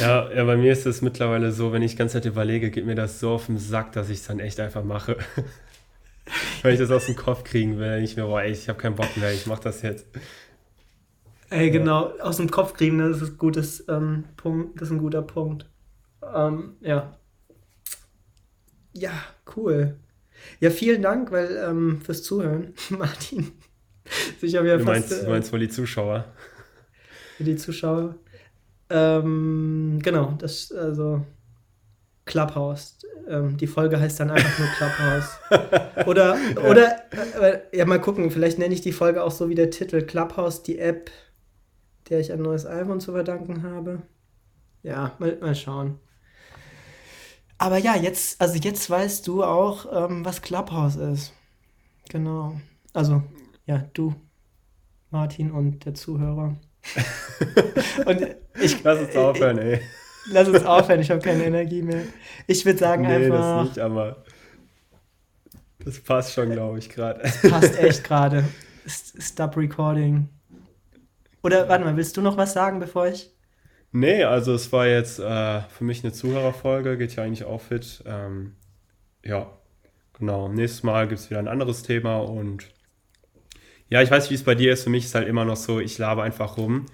Ja, ja, bei mir ist es mittlerweile so, wenn ich die ganze Zeit überlege, geht mir das so auf den Sack, dass ich es dann echt einfach mache. Weil ich das aus dem Kopf kriegen will. Ich mir, boah, ey, ich habe keinen Bock mehr, ich mach das jetzt. Ey, genau, aus dem Kopf kriegen, das ist, gutes, ähm, Punkt, das ist ein guter Punkt. Ähm, ja. Ja, cool. Ja, vielen Dank weil, ähm, fürs Zuhören, Martin. Ich ja du, meinst, fast, äh, du meinst wohl die Zuschauer? Für die Zuschauer. Ähm, genau, das, also Clubhouse. Ähm, die Folge heißt dann einfach nur Clubhouse. oder, ja. oder, äh, ja, mal gucken, vielleicht nenne ich die Folge auch so wie der Titel Clubhouse, die App, der ich ein neues iPhone zu verdanken habe. Ja, mal, mal schauen. Aber ja, jetzt, also jetzt weißt du auch, ähm, was Clubhouse ist. Genau. Also, ja, du, Martin und der Zuhörer. und ich, Lass uns aufhören, ey. Lass uns aufhören, ich habe keine Energie mehr. Ich würde sagen nee, einfach. Das nicht, aber das passt schon, glaube ich, gerade. Das passt echt gerade. Stop recording. Oder warte mal, willst du noch was sagen, bevor ich. Nee, also es war jetzt äh, für mich eine Zuhörerfolge, geht ja eigentlich auch fit. Ähm, ja, genau. Nächstes Mal gibt es wieder ein anderes Thema und ja, ich weiß nicht, wie es bei dir ist. Für mich ist halt immer noch so, ich labe einfach rum.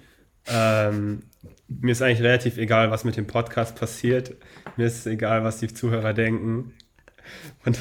Ähm, mir ist eigentlich relativ egal, was mit dem Podcast passiert. Mir ist egal, was die Zuhörer denken. Und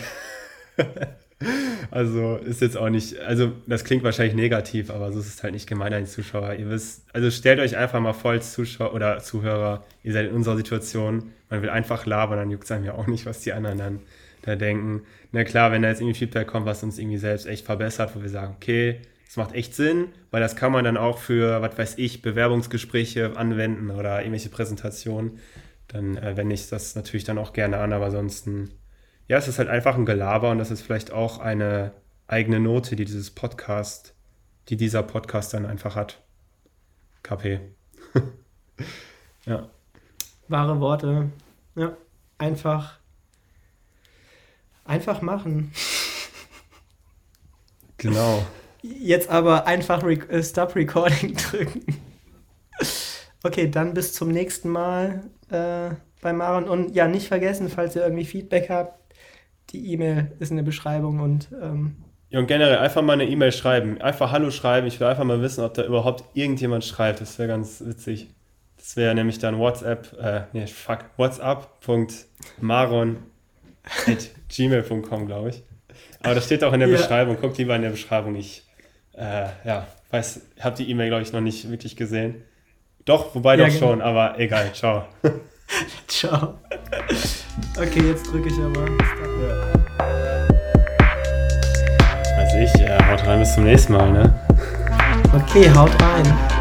also ist jetzt auch nicht, also das klingt wahrscheinlich negativ, aber so ist es halt nicht gemein an die Zuschauer. Ihr wisst, also stellt euch einfach mal vor als Zuschauer oder Zuhörer, ihr seid in unserer Situation, man will einfach labern, dann juckt es einem ja auch nicht, was die anderen dann da denken. Na klar, wenn da jetzt irgendwie Feedback kommt, was uns irgendwie selbst echt verbessert, wo wir sagen, okay, das macht echt Sinn, weil das kann man dann auch für, was weiß ich, Bewerbungsgespräche anwenden oder irgendwelche Präsentationen. Dann äh, wende ich das natürlich dann auch gerne an, aber ansonsten, ja, es ist halt einfach ein Gelaber und das ist vielleicht auch eine eigene Note, die dieses Podcast, die dieser Podcast dann einfach hat. KP. ja. Wahre Worte. Ja, einfach, einfach machen. Genau. Jetzt aber einfach Re äh, Stop Recording drücken. Okay, dann bis zum nächsten Mal äh, bei Maron. Und ja, nicht vergessen, falls ihr irgendwie Feedback habt, die E-Mail ist in der Beschreibung und ähm, ja, und generell einfach mal eine E-Mail schreiben. Einfach Hallo schreiben. Ich will einfach mal wissen, ob da überhaupt irgendjemand schreibt. Das wäre ganz witzig. Das wäre nämlich dann WhatsApp, äh, nee, fuck, whatsapp.maron.gmail.com, glaube ich. Aber das steht auch in der ja. Beschreibung. Guckt lieber in der Beschreibung. Ich, äh, ja, weiß, habe die E-Mail, glaube ich, noch nicht wirklich gesehen. Doch, wobei ja, doch genau. schon, aber egal. Ciao. Ciao. Okay, jetzt drücke ich aber. Ja ich. Äh, haut rein, bis zum nächsten Mal, ne? Okay, haut rein.